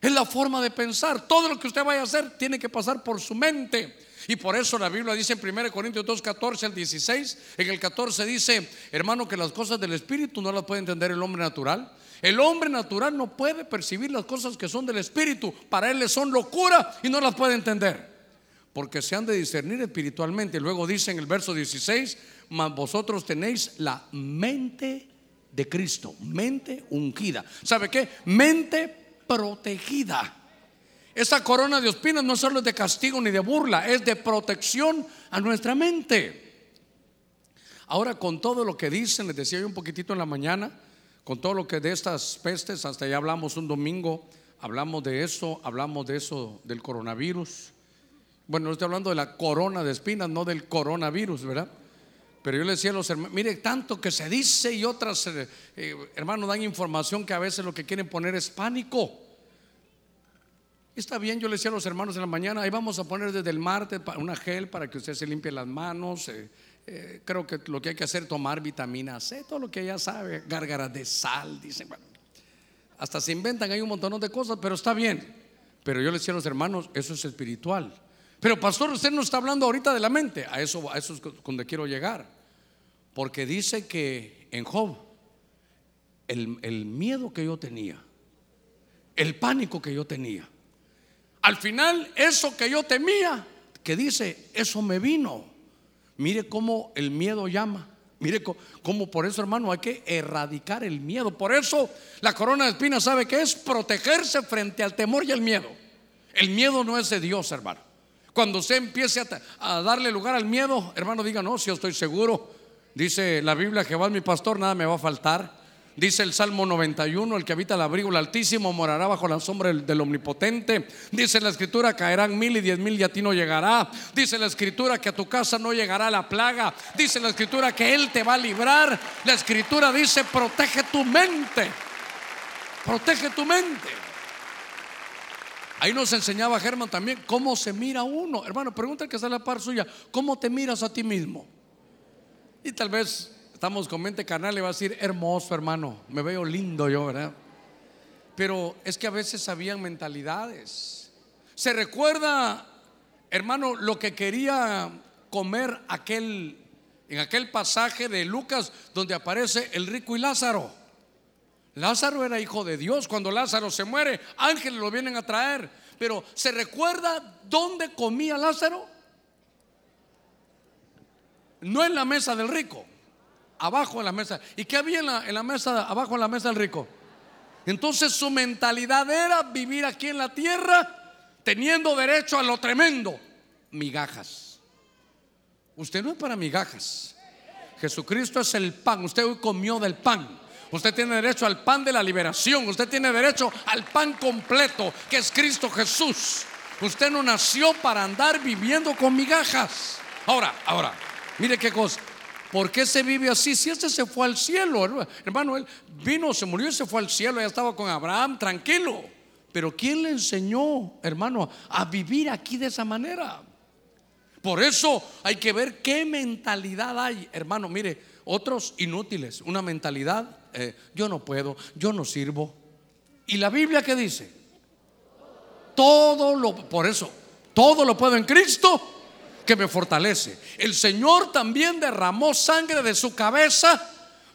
Es la forma de pensar. Todo lo que usted vaya a hacer tiene que pasar por su mente. Y por eso la Biblia dice en 1 Corintios 2, 14 al 16, en el 14 dice, hermano, que las cosas del Espíritu no las puede entender el hombre natural, el hombre natural no puede percibir las cosas que son del Espíritu. Para él son locura y no las puede entender. Porque se han de discernir espiritualmente. Luego dice en el verso 16, mas vosotros tenéis la mente de Cristo, mente ungida. ¿Sabe qué? Mente protegida. Esa corona de espinas no solo es de castigo ni de burla, es de protección a nuestra mente. Ahora con todo lo que dicen, les decía yo un poquitito en la mañana, con todo lo que de estas pestes, hasta ya hablamos un domingo, hablamos de eso, hablamos de eso del coronavirus. Bueno, no estoy hablando de la corona de espinas, no del coronavirus, ¿verdad? Pero yo le decía a los hermanos, mire, tanto que se dice y otras, eh, eh, hermanos, dan información que a veces lo que quieren poner es pánico. Está bien, yo le decía a los hermanos en la mañana, ahí vamos a poner desde el martes una gel para que usted se limpie las manos. Eh, eh, creo que lo que hay que hacer es tomar vitamina C, todo lo que ella sabe, gárgaras de sal, dicen, hasta se inventan hay un montón de cosas, pero está bien. Pero yo le decía a los hermanos, eso es espiritual. Pero pastor, usted no está hablando ahorita de la mente, a eso, a eso es donde quiero llegar. Porque dice que en Job, el, el miedo que yo tenía, el pánico que yo tenía, al final eso que yo temía, que dice, eso me vino. Mire cómo el miedo llama. Mire cómo por eso, hermano, hay que erradicar el miedo. Por eso la corona de espinas sabe que es protegerse frente al temor y al miedo. El miedo no es de Dios, hermano. Cuando usted empiece a, darle lugar al miedo, hermano, diga, no, si yo estoy seguro. Dice la Biblia, Jehová es mi pastor, nada me va a faltar. Dice el Salmo 91, el que habita el abrigo del Altísimo morará bajo la sombra del, del, Omnipotente. Dice la Escritura, caerán mil y diez mil y a ti no llegará. Dice la Escritura que a tu casa no llegará la plaga. Dice la Escritura que Él te va a librar. La Escritura dice, protege tu mente. Protege tu mente. Ahí nos enseñaba Germán también cómo se mira uno. Hermano, pregunta que está a la par suya, ¿cómo te miras a ti mismo? Y tal vez estamos con mente carnal y va a decir, hermoso hermano, me veo lindo yo, ¿verdad? Pero es que a veces habían mentalidades. Se recuerda, hermano, lo que quería comer aquel, en aquel pasaje de Lucas donde aparece el rico y Lázaro. Lázaro era hijo de Dios. Cuando Lázaro se muere, ángeles lo vienen a traer. Pero ¿se recuerda dónde comía Lázaro? No en la mesa del rico abajo en la mesa. ¿Y qué había en la, en la mesa, abajo en la mesa del rico? Entonces su mentalidad era vivir aquí en la tierra teniendo derecho a lo tremendo, migajas. Usted no es para migajas. Jesucristo es el pan. Usted hoy comió del pan. Usted tiene derecho al pan de la liberación. Usted tiene derecho al pan completo, que es Cristo Jesús. Usted no nació para andar viviendo con migajas. Ahora, ahora, mire qué cosa. ¿Por qué se vive así? Si este se fue al cielo, hermano, él vino, se murió y se fue al cielo, ya estaba con Abraham, tranquilo. Pero ¿quién le enseñó, hermano, a vivir aquí de esa manera? Por eso hay que ver qué mentalidad hay, hermano. Mire, otros inútiles, una mentalidad, eh, yo no puedo, yo no sirvo. ¿Y la Biblia qué dice? Todo lo, por eso, todo lo puedo en Cristo que me fortalece. El Señor también derramó sangre de su cabeza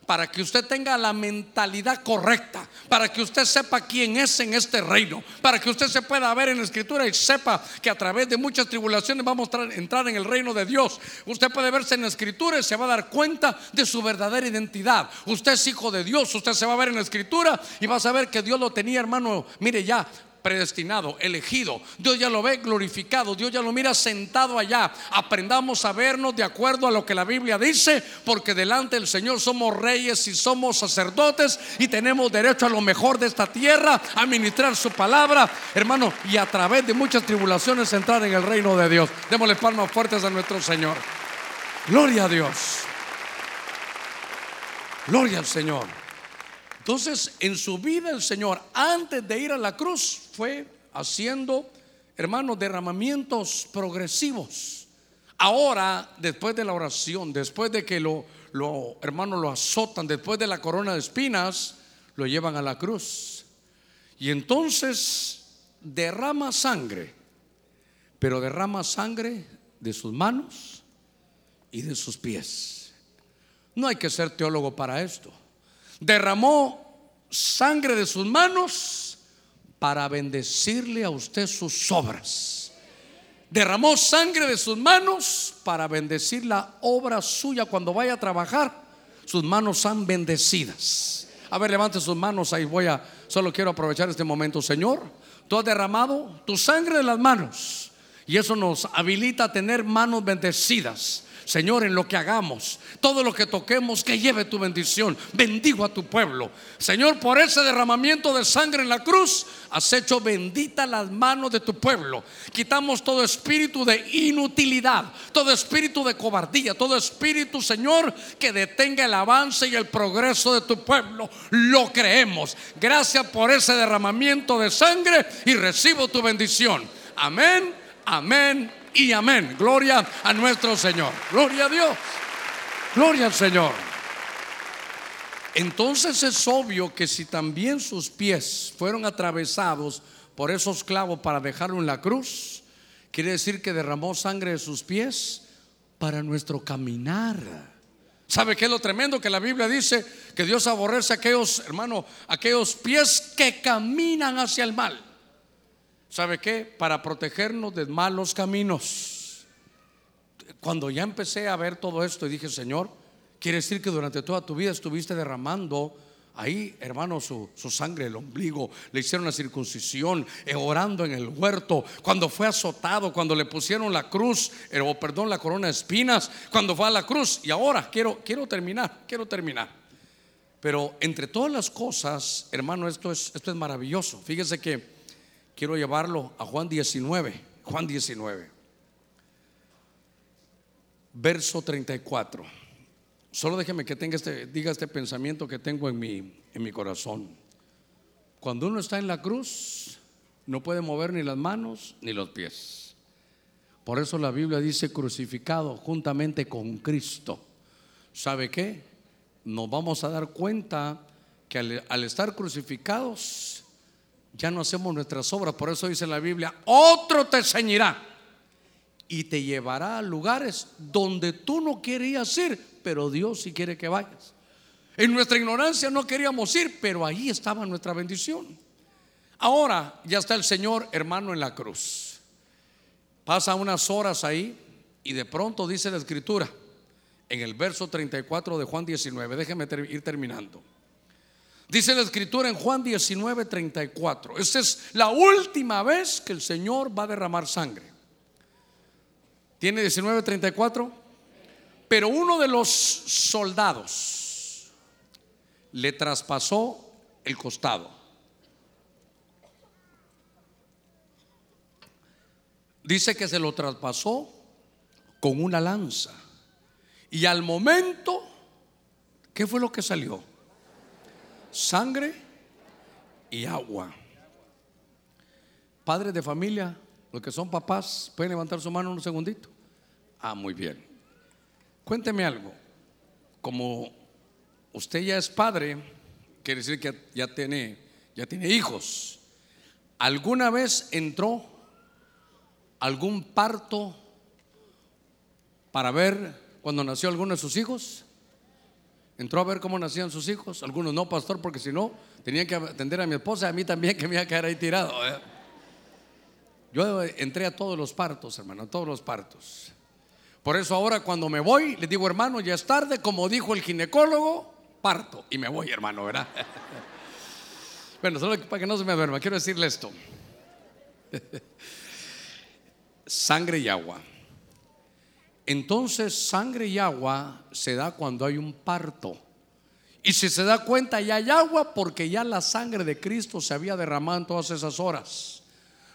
para que usted tenga la mentalidad correcta, para que usted sepa quién es en este reino, para que usted se pueda ver en la escritura y sepa que a través de muchas tribulaciones vamos a entrar en el reino de Dios. Usted puede verse en la escritura y se va a dar cuenta de su verdadera identidad. Usted es hijo de Dios, usted se va a ver en la escritura y va a saber que Dios lo tenía, hermano, mire ya, predestinado, elegido. Dios ya lo ve glorificado, Dios ya lo mira sentado allá. Aprendamos a vernos de acuerdo a lo que la Biblia dice, porque delante del Señor somos reyes y somos sacerdotes y tenemos derecho a lo mejor de esta tierra, a ministrar su palabra, hermano, y a través de muchas tribulaciones entrar en el reino de Dios. Démosle palmas fuertes a nuestro Señor. Gloria a Dios. Gloria al Señor. Entonces, en su vida el Señor, antes de ir a la cruz, fue haciendo, hermanos, derramamientos progresivos. Ahora, después de la oración, después de que lo, lo hermanos, lo azotan, después de la corona de espinas, lo llevan a la cruz. Y entonces derrama sangre, pero derrama sangre de sus manos y de sus pies. No hay que ser teólogo para esto derramó sangre de sus manos para bendecirle a usted sus obras. Derramó sangre de sus manos para bendecir la obra suya cuando vaya a trabajar. Sus manos son bendecidas. A ver, levante sus manos ahí. Voy a, solo quiero aprovechar este momento. Señor, tú has derramado tu sangre de las manos. Y eso nos habilita a tener manos bendecidas. Señor, en lo que hagamos, todo lo que toquemos, que lleve tu bendición. Bendigo a tu pueblo. Señor, por ese derramamiento de sangre en la cruz, has hecho bendita las manos de tu pueblo. Quitamos todo espíritu de inutilidad, todo espíritu de cobardía, todo espíritu, Señor, que detenga el avance y el progreso de tu pueblo. Lo creemos. Gracias por ese derramamiento de sangre y recibo tu bendición. Amén, amén y amén. Gloria a nuestro Señor. Gloria a Dios. Gloria al Señor. Entonces es obvio que si también sus pies fueron atravesados por esos clavos para dejarlo en la cruz, quiere decir que derramó sangre de sus pies para nuestro caminar. ¿Sabe qué es lo tremendo? Que la Biblia dice que Dios aborrece a aquellos, hermano, aquellos pies que caminan hacia el mal. ¿Sabe qué? Para protegernos de malos caminos. Cuando ya empecé a ver todo esto y dije, Señor, quiere decir que durante toda tu vida estuviste derramando ahí, hermano, su, sangre, el ombligo, le hicieron la circuncisión, eh, orando en el huerto, cuando fue azotado, cuando le pusieron la cruz, eh, o perdón, la corona de espinas, cuando fue a la cruz. Y ahora quiero, quiero terminar, quiero terminar. Pero entre todas las cosas, hermano, esto es, esto es maravilloso. Fíjese que quiero llevarlo a Juan 19. Juan 19. Verso 34. Solo déjeme que tenga este, diga este pensamiento que tengo en mi, en mi corazón. Cuando uno está en la cruz, no puede mover ni las manos ni los pies. Por eso la Biblia dice crucificado juntamente con Cristo. ¿Sabe qué? Nos vamos a dar cuenta que al, estar crucificados ya no hacemos nuestras obras. Por eso dice la Biblia, otro te ceñirá y te llevará a lugares donde tú no querías ir, pero Dios sí quiere que vayas. En nuestra ignorancia no queríamos ir, pero ahí estaba nuestra bendición. Ahora ya está el Señor hermano en la cruz. Pasa unas horas ahí y de pronto dice la escritura en el verso 34 de Juan 19, déjeme ir terminando. Dice la escritura en Juan 19, 34. Esta es la última vez que el Señor va a derramar sangre. ¿Tiene 19, 34? Pero uno de los soldados le traspasó el costado. Dice que se lo traspasó con una lanza. Y al momento, ¿qué fue lo que salió? Sangre y agua. Padres de familia, los que son papás, pueden levantar su mano un segundito. Ah, muy bien. Cuénteme algo. Como usted ya es padre, quiere decir que ya tiene, ya tiene hijos. ¿Alguna vez entró algún parto para ver cuando nació alguno de sus hijos? ¿Entró a ver cómo nacían sus hijos? Algunos no, pastor, porque si no, tenía que atender a mi esposa, a mí también que me iba a quedar ahí tirado. ¿eh? Yo entré a todos los partos, hermano, a todos los partos. Por eso ahora cuando me voy, le digo, hermano, ya es tarde, como dijo el ginecólogo, parto. Y me voy, hermano, ¿verdad? bueno, solo para que no se me duerma, quiero decirle esto sangre y agua. Entonces sangre y agua se da cuando hay un parto. Y si se da cuenta ya hay agua porque ya la sangre de Cristo se había derramado en todas esas horas.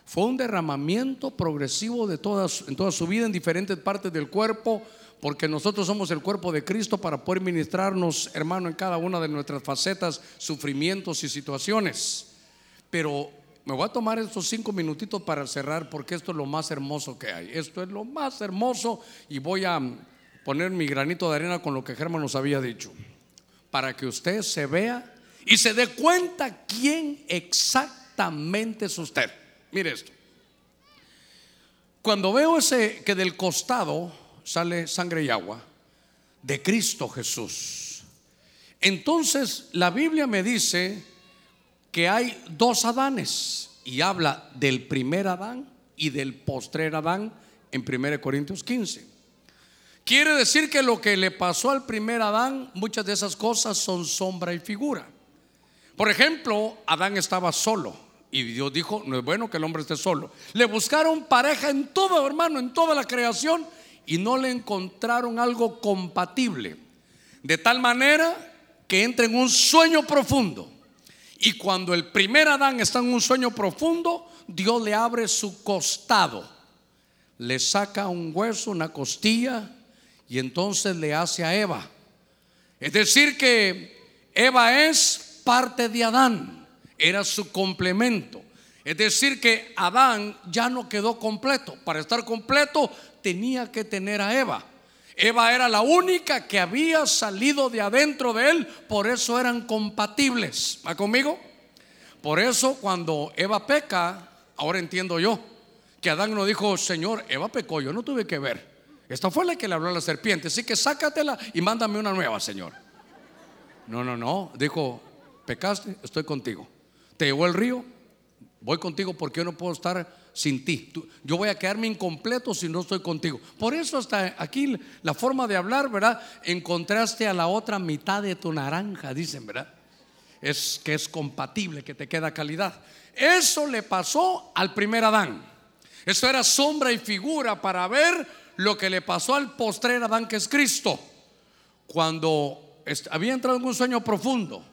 Fue un derramamiento progresivo de en toda su vida en diferentes partes del cuerpo, porque nosotros somos el cuerpo de Cristo para poder ministrarnos, hermano, en cada una de nuestras facetas, sufrimientos y situaciones. Pero me voy a tomar estos cinco minutitos para cerrar porque esto es lo más hermoso que hay. Esto es lo más hermoso y voy a poner mi granito de arena con lo que Germán nos había dicho. Para que usted se vea y se dé cuenta quién exactamente es usted. Mire esto. Cuando veo ese que del costado sale sangre y agua de Cristo Jesús. Entonces la Biblia me dice que hay dos Adanes y habla del primer Adán y del postrer Adán en 1 Corintios 15. Quiere decir que lo que le pasó al primer Adán, muchas de esas cosas son sombra y figura. Por ejemplo, Adán estaba solo y Dios dijo, no es bueno que el hombre esté solo. Le buscaron pareja en todo, hermano, en toda la creación y no le encontraron algo compatible. De tal manera que entra en un sueño profundo y cuando el primer Adán está en un sueño profundo, Dios le abre su costado, le saca un hueso, una costilla, y entonces le hace a Eva. Es decir, que Eva es parte de Adán, era su complemento. Es decir, que Adán ya no quedó completo. Para estar completo tenía que tener a Eva. Eva era la única que había salido de adentro de él, por eso eran compatibles. ¿Va conmigo? Por eso cuando Eva peca, ahora entiendo yo, que Adán no dijo, Señor, Eva pecó, yo no tuve que ver. Esta fue la que le habló a la serpiente, así que sácatela y mándame una nueva, Señor. No, no, no, dijo, pecaste, estoy contigo. Te llevó el río, voy contigo porque yo no puedo estar sin ti. Yo voy a quedarme incompleto si no estoy contigo. Por eso hasta aquí la forma de hablar, ¿verdad? Encontraste a la otra mitad de tu naranja, dicen, ¿verdad? Es que es compatible, que te queda calidad. Eso le pasó al primer Adán. Eso era sombra y figura para ver lo que le pasó al postrer Adán, que es Cristo. Cuando había entrado en un sueño profundo.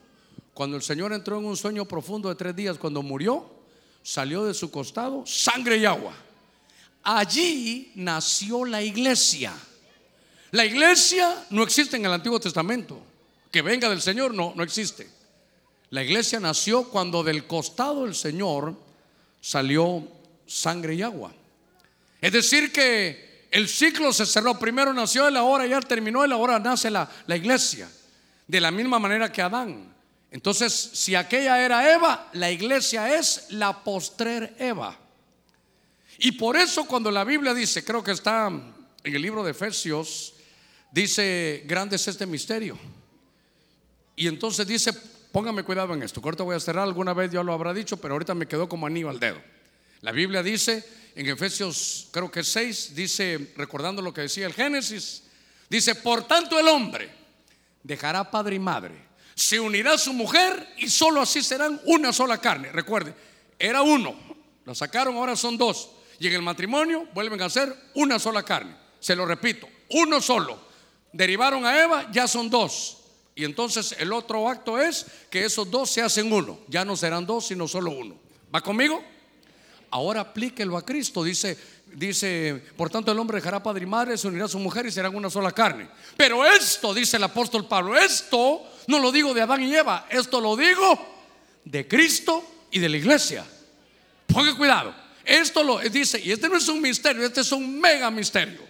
Cuando el Señor entró en un sueño profundo de tres días, cuando murió, salió de su costado sangre y agua. Allí nació la iglesia. La iglesia no existe en el Antiguo Testamento. Que venga del Señor no, no existe. La iglesia nació cuando del costado del Señor salió sangre y agua. Es decir, que el ciclo se cerró. Primero nació el ahora, ya terminó el ahora, nace la, la iglesia. De la misma manera que Adán. Entonces, si aquella era Eva, la iglesia es la postrer Eva. Y por eso cuando la Biblia dice, creo que está en el libro de Efesios, dice, grande es este misterio. Y entonces dice, póngame cuidado en esto, corto voy a cerrar, alguna vez ya lo habrá dicho, pero ahorita me quedó como anillo al dedo. La Biblia dice, en Efesios creo que 6, dice, recordando lo que decía el Génesis, dice, por tanto el hombre dejará padre y madre se unirá a su mujer y solo así serán una sola carne. Recuerde, era uno, lo sacaron, ahora son dos. Y en el matrimonio vuelven a ser una sola carne. Se lo repito, uno solo. Derivaron a Eva, ya son dos. Y entonces el otro acto es que esos dos se hacen uno. Ya no serán dos, sino solo uno. ¿Va conmigo? Ahora aplíquelo a Cristo. Dice, dice, por tanto el hombre dejará padre y madre, se unirá a su mujer y serán una sola carne. Pero esto, dice el apóstol Pablo, esto no lo digo de Adán y Eva, esto lo digo de Cristo y de la iglesia. Ponga cuidado. Esto lo dice, y este no es un misterio, este es un mega misterio.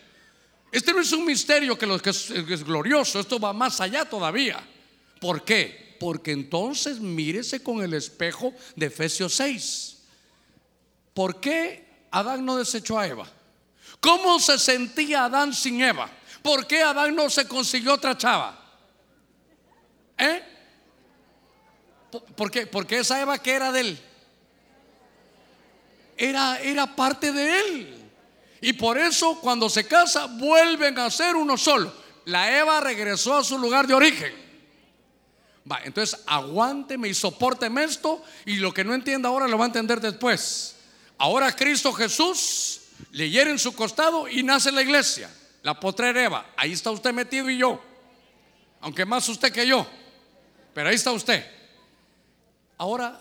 Este no es un misterio que, lo, que es, es glorioso, esto va más allá todavía. ¿Por qué? Porque entonces mírese con el espejo de Efesios 6. ¿Por qué Adán no desechó a Eva? ¿Cómo se sentía Adán sin Eva? ¿Por qué Adán no se consiguió otra chava? ¿Eh? ¿Por qué? Porque esa Eva que era de él. Era, era parte de él. Y por eso cuando se casa vuelven a ser uno solo. La Eva regresó a su lugar de origen. Va, entonces aguánteme y soporteme esto y lo que no entienda ahora lo va a entender después. Ahora Cristo Jesús le hiere en su costado y nace la iglesia, la potrera Eva. Ahí está usted metido y yo, aunque más usted que yo. Pero ahí está usted. Ahora,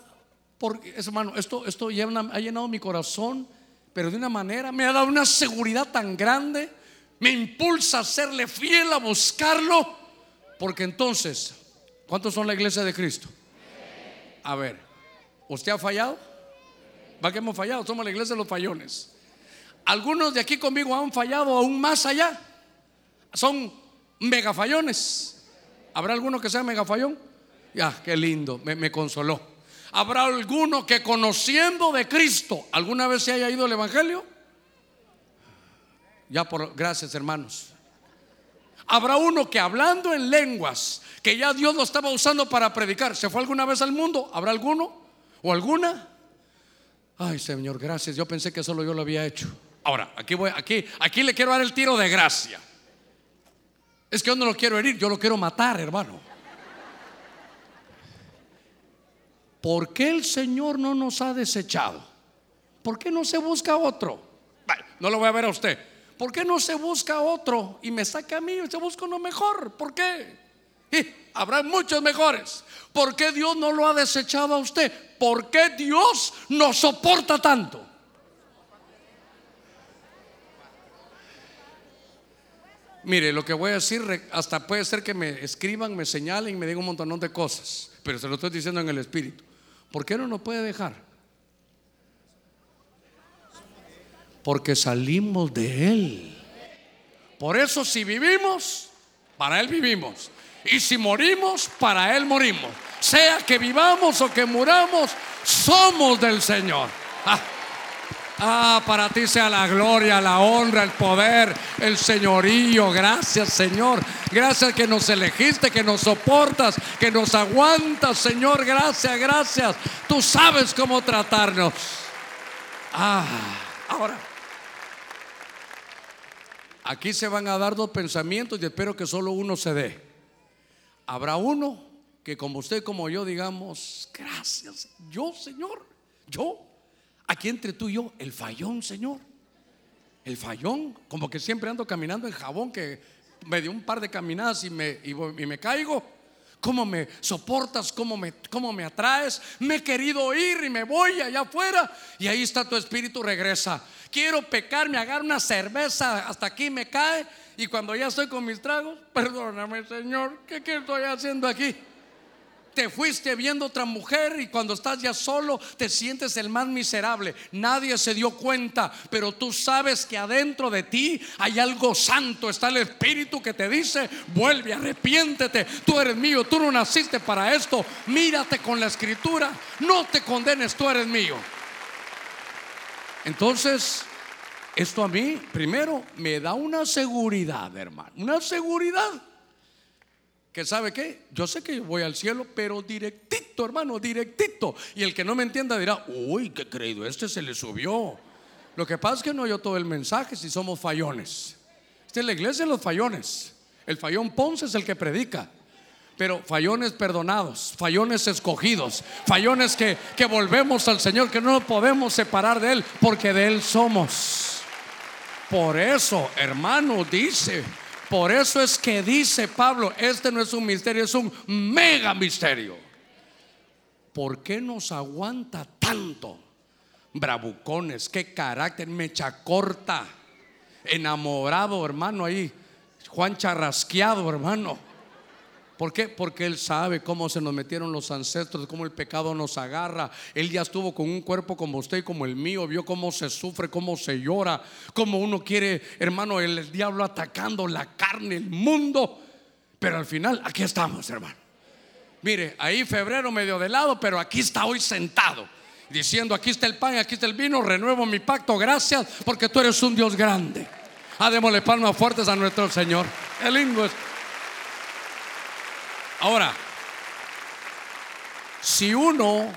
hermano, esto, esto ha llenado mi corazón, pero de una manera, me ha dado una seguridad tan grande, me impulsa a serle fiel, a buscarlo, porque entonces, ¿cuántos son la iglesia de Cristo? A ver, ¿usted ha fallado? Va que hemos fallado, somos la iglesia de los fallones. Algunos de aquí conmigo han fallado aún más allá. Son megafallones. ¿Habrá alguno que sea megafallón? Ya, qué lindo, me, consoló. ¿Habrá alguno que conociendo de Cristo alguna vez se haya ido al Evangelio? Ya por gracias hermanos. Habrá uno que hablando en lenguas, que ya Dios lo estaba usando para predicar, ¿se fue alguna vez al mundo? ¿Habrá alguno o alguna? Ay, Señor, gracias. Yo pensé que solo yo lo había hecho. Ahora, aquí voy, aquí, aquí le quiero dar el tiro de gracia. Es que yo no lo quiero herir, yo lo quiero matar, hermano. ¿Por qué el Señor no nos ha desechado? ¿Por qué no se busca otro? no lo voy a ver a usted. ¿Por qué no se busca otro y me saca a mí y se busca uno mejor? ¿Por qué? Y habrá muchos mejores. ¿Por qué Dios no lo ha desechado a usted? ¿Por qué Dios nos soporta tanto? Mire, lo que voy a decir, hasta puede ser que me escriban, me señalen y me digan un montón de cosas, pero se lo estoy diciendo en el Espíritu. ¿Por qué no nos puede dejar? Porque salimos de Él. Por eso si vivimos, para Él vivimos. Y si morimos, para Él morimos. Sea que vivamos o que muramos, somos del Señor. Ah. Ah, para ti sea la gloria, la honra, el poder, el señorío. Gracias, Señor. Gracias que nos elegiste, que nos soportas, que nos aguantas, Señor. Gracias, gracias. Tú sabes cómo tratarnos. Ah, ahora. Aquí se van a dar dos pensamientos y espero que solo uno se dé. Habrá uno que como usted, como yo, digamos, gracias, yo, Señor, yo Aquí entre tú y yo, el fallón, Señor. El fallón, como que siempre ando caminando en jabón que me dio un par de caminadas y me, y, me caigo. cómo me soportas, cómo me, cómo me atraes. Me he querido ir y me voy allá afuera. Y ahí está tu espíritu, regresa. Quiero pecar, me agarro una cerveza, hasta aquí me cae. Y cuando ya estoy con mis tragos, perdóname Señor, ¿qué, qué estoy haciendo aquí? Te fuiste viendo otra mujer y cuando estás ya solo te sientes el más miserable. Nadie se dio cuenta, pero tú sabes que adentro de ti hay algo santo. Está el Espíritu que te dice, vuelve, arrepiéntete. Tú eres mío, tú no naciste para esto. Mírate con la escritura. No te condenes, tú eres mío. Entonces, esto a mí, primero, me da una seguridad, hermano. Una seguridad que sabe qué, yo sé que voy al cielo, pero directito, hermano, directito. Y el que no me entienda dirá, uy, qué creído, este se le subió. Lo que pasa es que no oyó todo el mensaje si somos fallones. Esta es la iglesia de los fallones. El fallón Ponce es el que predica. Pero fallones perdonados, fallones escogidos, fallones que, que volvemos al Señor, que no nos podemos separar de Él, porque de Él somos. Por eso, hermano, dice por eso es que dice Pablo, este no es un misterio, es un mega misterio. ¿Por qué nos aguanta tanto? Bravucones, qué carácter, mecha corta, enamorado, hermano, ahí, Juan charrasqueado, hermano. ¿Por qué? Porque Él sabe cómo se nos metieron los ancestros, cómo el pecado nos agarra. Él ya estuvo con un cuerpo como usted y como el mío, vio cómo se sufre, cómo se llora, cómo uno quiere, hermano, el diablo atacando la carne, el mundo. Pero al final, aquí estamos, hermano. Mire, ahí febrero medio de lado, pero aquí está hoy sentado. Diciendo, aquí está el pan, aquí está el vino, renuevo mi pacto, gracias, porque tú eres un Dios grande. Ah, démosle palmas fuertes a nuestro Señor. Qué lindo es. Ahora, si uno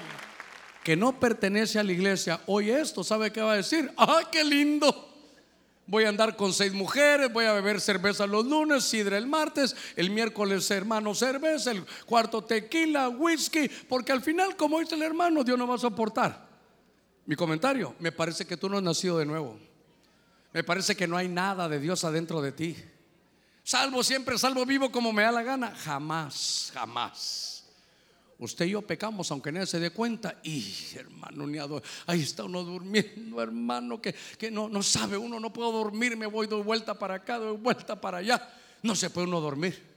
que no pertenece a la iglesia oye esto, ¿sabe qué va a decir? ¡Ah, qué lindo! Voy a andar con seis mujeres, voy a beber cerveza los lunes, sidra el martes, el miércoles hermano cerveza, el cuarto tequila, whisky, porque al final, como dice el hermano, Dios no va a soportar. Mi comentario, me parece que tú no has nacido de nuevo. Me parece que no hay nada de Dios adentro de ti. Salvo siempre, salvo vivo como me da la gana. Jamás, jamás. Usted y yo pecamos, aunque nadie se dé cuenta. Y hermano, ni ahí está uno durmiendo, hermano, que, que no, no sabe uno, no puedo dormir, me voy, doy vuelta para acá, doy vuelta para allá. No se puede uno dormir.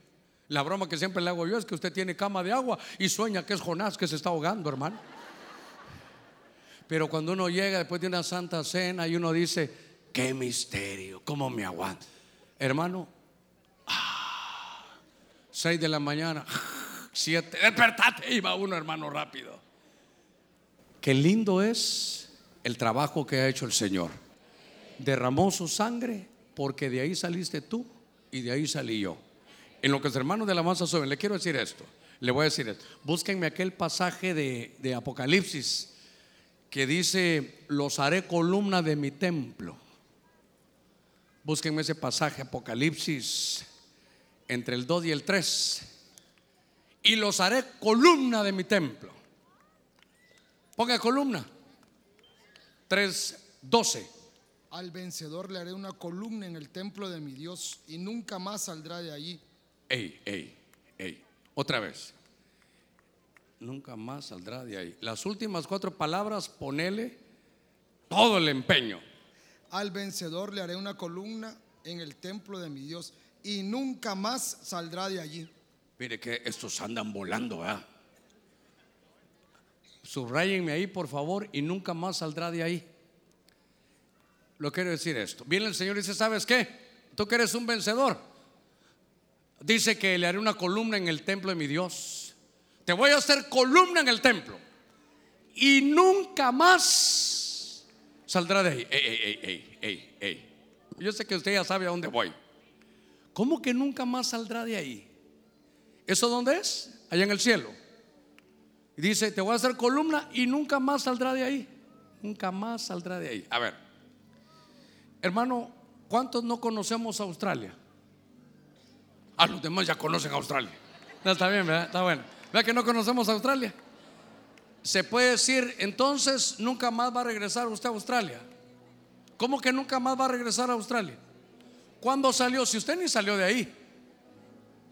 La broma que siempre le hago yo es que usted tiene cama de agua y sueña que es Jonás que se está ahogando, hermano. Pero cuando uno llega después de una santa cena y uno dice, qué misterio, cómo me aguanta. Hermano, 6 de la mañana, 7, despertate, iba uno hermano rápido. Qué lindo es el trabajo que ha hecho el Señor. Derramó su sangre porque de ahí saliste tú y de ahí salí yo. En lo que los hermanos de la masa suben, le quiero decir esto, le voy a decir esto. Búsquenme aquel pasaje de, de Apocalipsis que dice, los haré columna de mi templo. Búsquenme ese pasaje, Apocalipsis entre el 2 y el 3, y los haré columna de mi templo. Ponga columna. 3, 12. Al vencedor le haré una columna en el templo de mi Dios y nunca más saldrá de allí. Ey, ey, ey. Otra vez. Nunca más saldrá de ahí. Las últimas cuatro palabras, ponele todo el empeño. Al vencedor le haré una columna en el templo de mi Dios y nunca más saldrá de allí. Mire que estos andan volando, ¿verdad? Subrayenme ahí, por favor, y nunca más saldrá de ahí. Lo quiero decir esto. Viene el Señor y dice, ¿sabes qué? Tú que eres un vencedor. Dice que le haré una columna en el templo de mi Dios. Te voy a hacer columna en el templo. Y nunca más saldrá de ahí. Ey, ey, ey, ey, ey. Yo sé que usted ya sabe a dónde voy. ¿Cómo que nunca más saldrá de ahí? ¿Eso dónde es? Allá en el cielo. Y dice, te voy a hacer columna y nunca más saldrá de ahí. Nunca más saldrá de ahí. A ver, hermano, ¿cuántos no conocemos Australia? Ah, los demás ya conocen Australia. está bien. Está bueno. ¿Verdad que no conocemos Australia? Se puede decir, entonces nunca más va a regresar usted a Australia. ¿Cómo que nunca más va a regresar a Australia? ¿Cuándo salió? Si usted ni salió de ahí.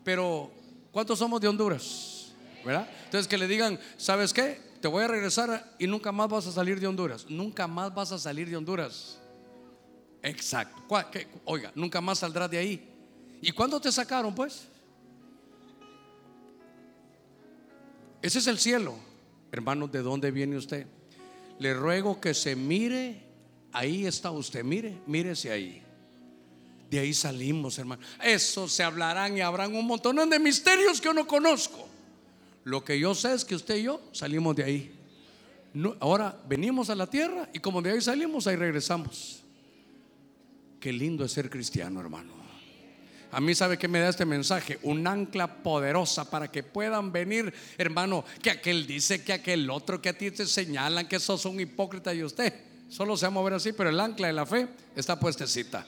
Pero ¿Cuántos somos de Honduras? ¿Verdad? Entonces que le digan, ¿sabes qué? Te voy a regresar y nunca más vas a salir de Honduras. Nunca más vas a salir de Honduras. Exacto. Oiga, nunca más saldrás de ahí. ¿Y cuándo te sacaron, pues? Ese es el cielo. Hermanos, ¿de dónde viene usted? Le ruego que se mire. Ahí está usted. Mire, mírese ahí. De ahí salimos, hermano. Eso se hablarán y habrán un montón de misterios que yo no conozco. Lo que yo sé es que usted y yo salimos de ahí. ahora venimos a la tierra y como de ahí salimos, ahí regresamos. Qué lindo es ser cristiano, hermano. A mí sabe que me da este mensaje, un ancla poderosa para que puedan venir, hermano, que aquel dice, que aquel otro, que a ti te señalan que sos un hipócrita y usted solo se va a mover así, pero el ancla de la fe está puestecita.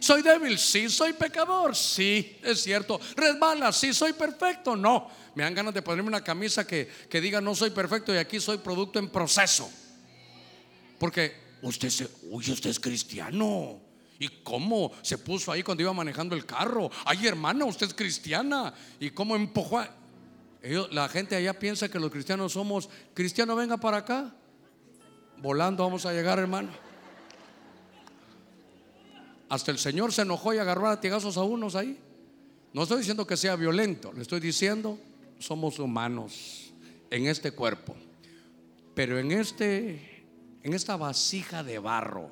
Soy débil, sí, soy pecador, sí, es cierto. Resbala, sí, soy perfecto, no. Me dan ganas de ponerme una camisa que, que diga no soy perfecto y aquí soy producto en proceso. Porque usted se, uy, usted es cristiano. ¿Y cómo se puso ahí cuando iba manejando el carro? Ay, hermana, usted es cristiana. ¿Y cómo empujó? la gente allá piensa que los cristianos somos, cristiano, venga para acá. Volando vamos a llegar, hermano. Hasta el Señor se enojó y agarró a latigazos a unos ahí. No estoy diciendo que sea violento, le estoy diciendo, somos humanos en este cuerpo. Pero en este en esta vasija de barro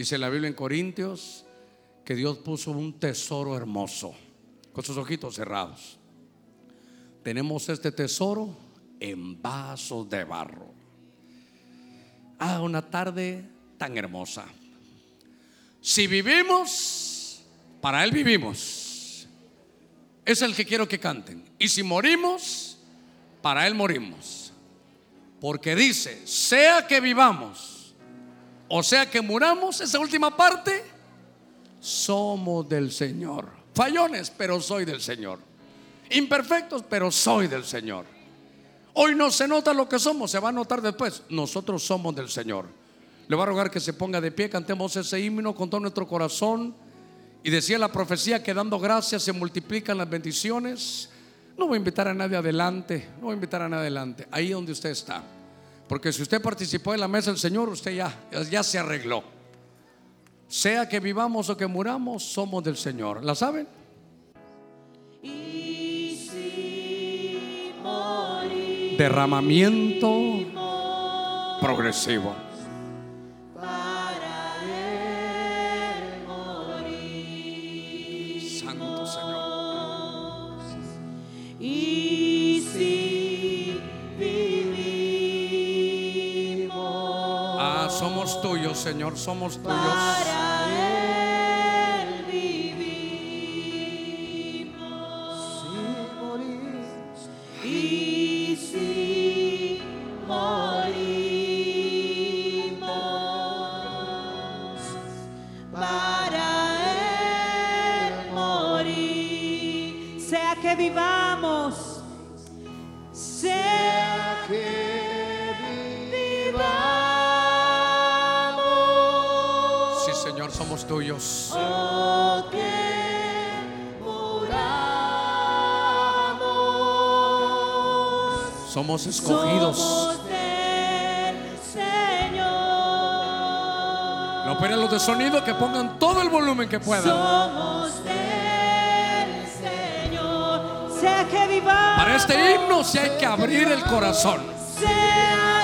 Dice la Biblia en Corintios que Dios puso un tesoro hermoso con sus ojitos cerrados. Tenemos este tesoro en vasos de barro. Ah, una tarde tan hermosa. Si vivimos, para Él vivimos. Es el que quiero que canten. Y si morimos, para Él morimos. Porque dice, sea que vivamos o sea que muramos, esa última parte, somos del Señor. Fallones, pero soy del Señor. Imperfectos, pero soy del Señor. Hoy no se nota lo que somos, se va a notar después. Nosotros somos del Señor. Le voy a rogar que se ponga de pie, cantemos ese himno con todo nuestro corazón. Y decía la profecía que dando gracias se multiplican las bendiciones. No voy a invitar a nadie adelante, no voy a invitar a nadie adelante, ahí donde usted está. Porque si usted participó en la mesa del Señor, usted ya, ya se arregló. Sea que vivamos o que muramos, somos del Señor. ¿La saben? Derramamiento progresivo. Señor, somos tuyos. Tuyos. Oh, somos escogidos. Somos del Señor. No los de sonido que pongan todo el volumen que puedan. Somos del Señor. Sea que vivamos. Para este himno si hay que abrir el corazón. Sea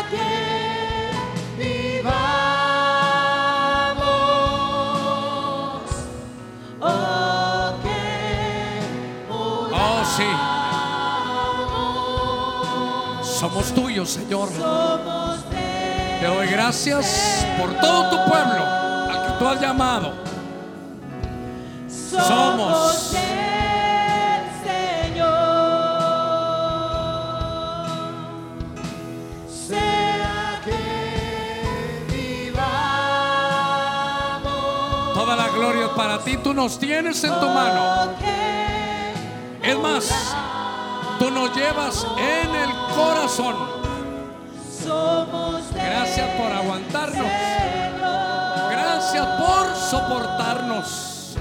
Somos tuyos, Señor. Te doy gracias por todo tu pueblo al que tú has llamado. Somos Señor. Sea que vivamos. Toda la gloria para ti. Tú nos tienes en tu mano. Es más, tú nos llevas en el corazón. Gracias por aguantarnos. Gracias por soportarnos.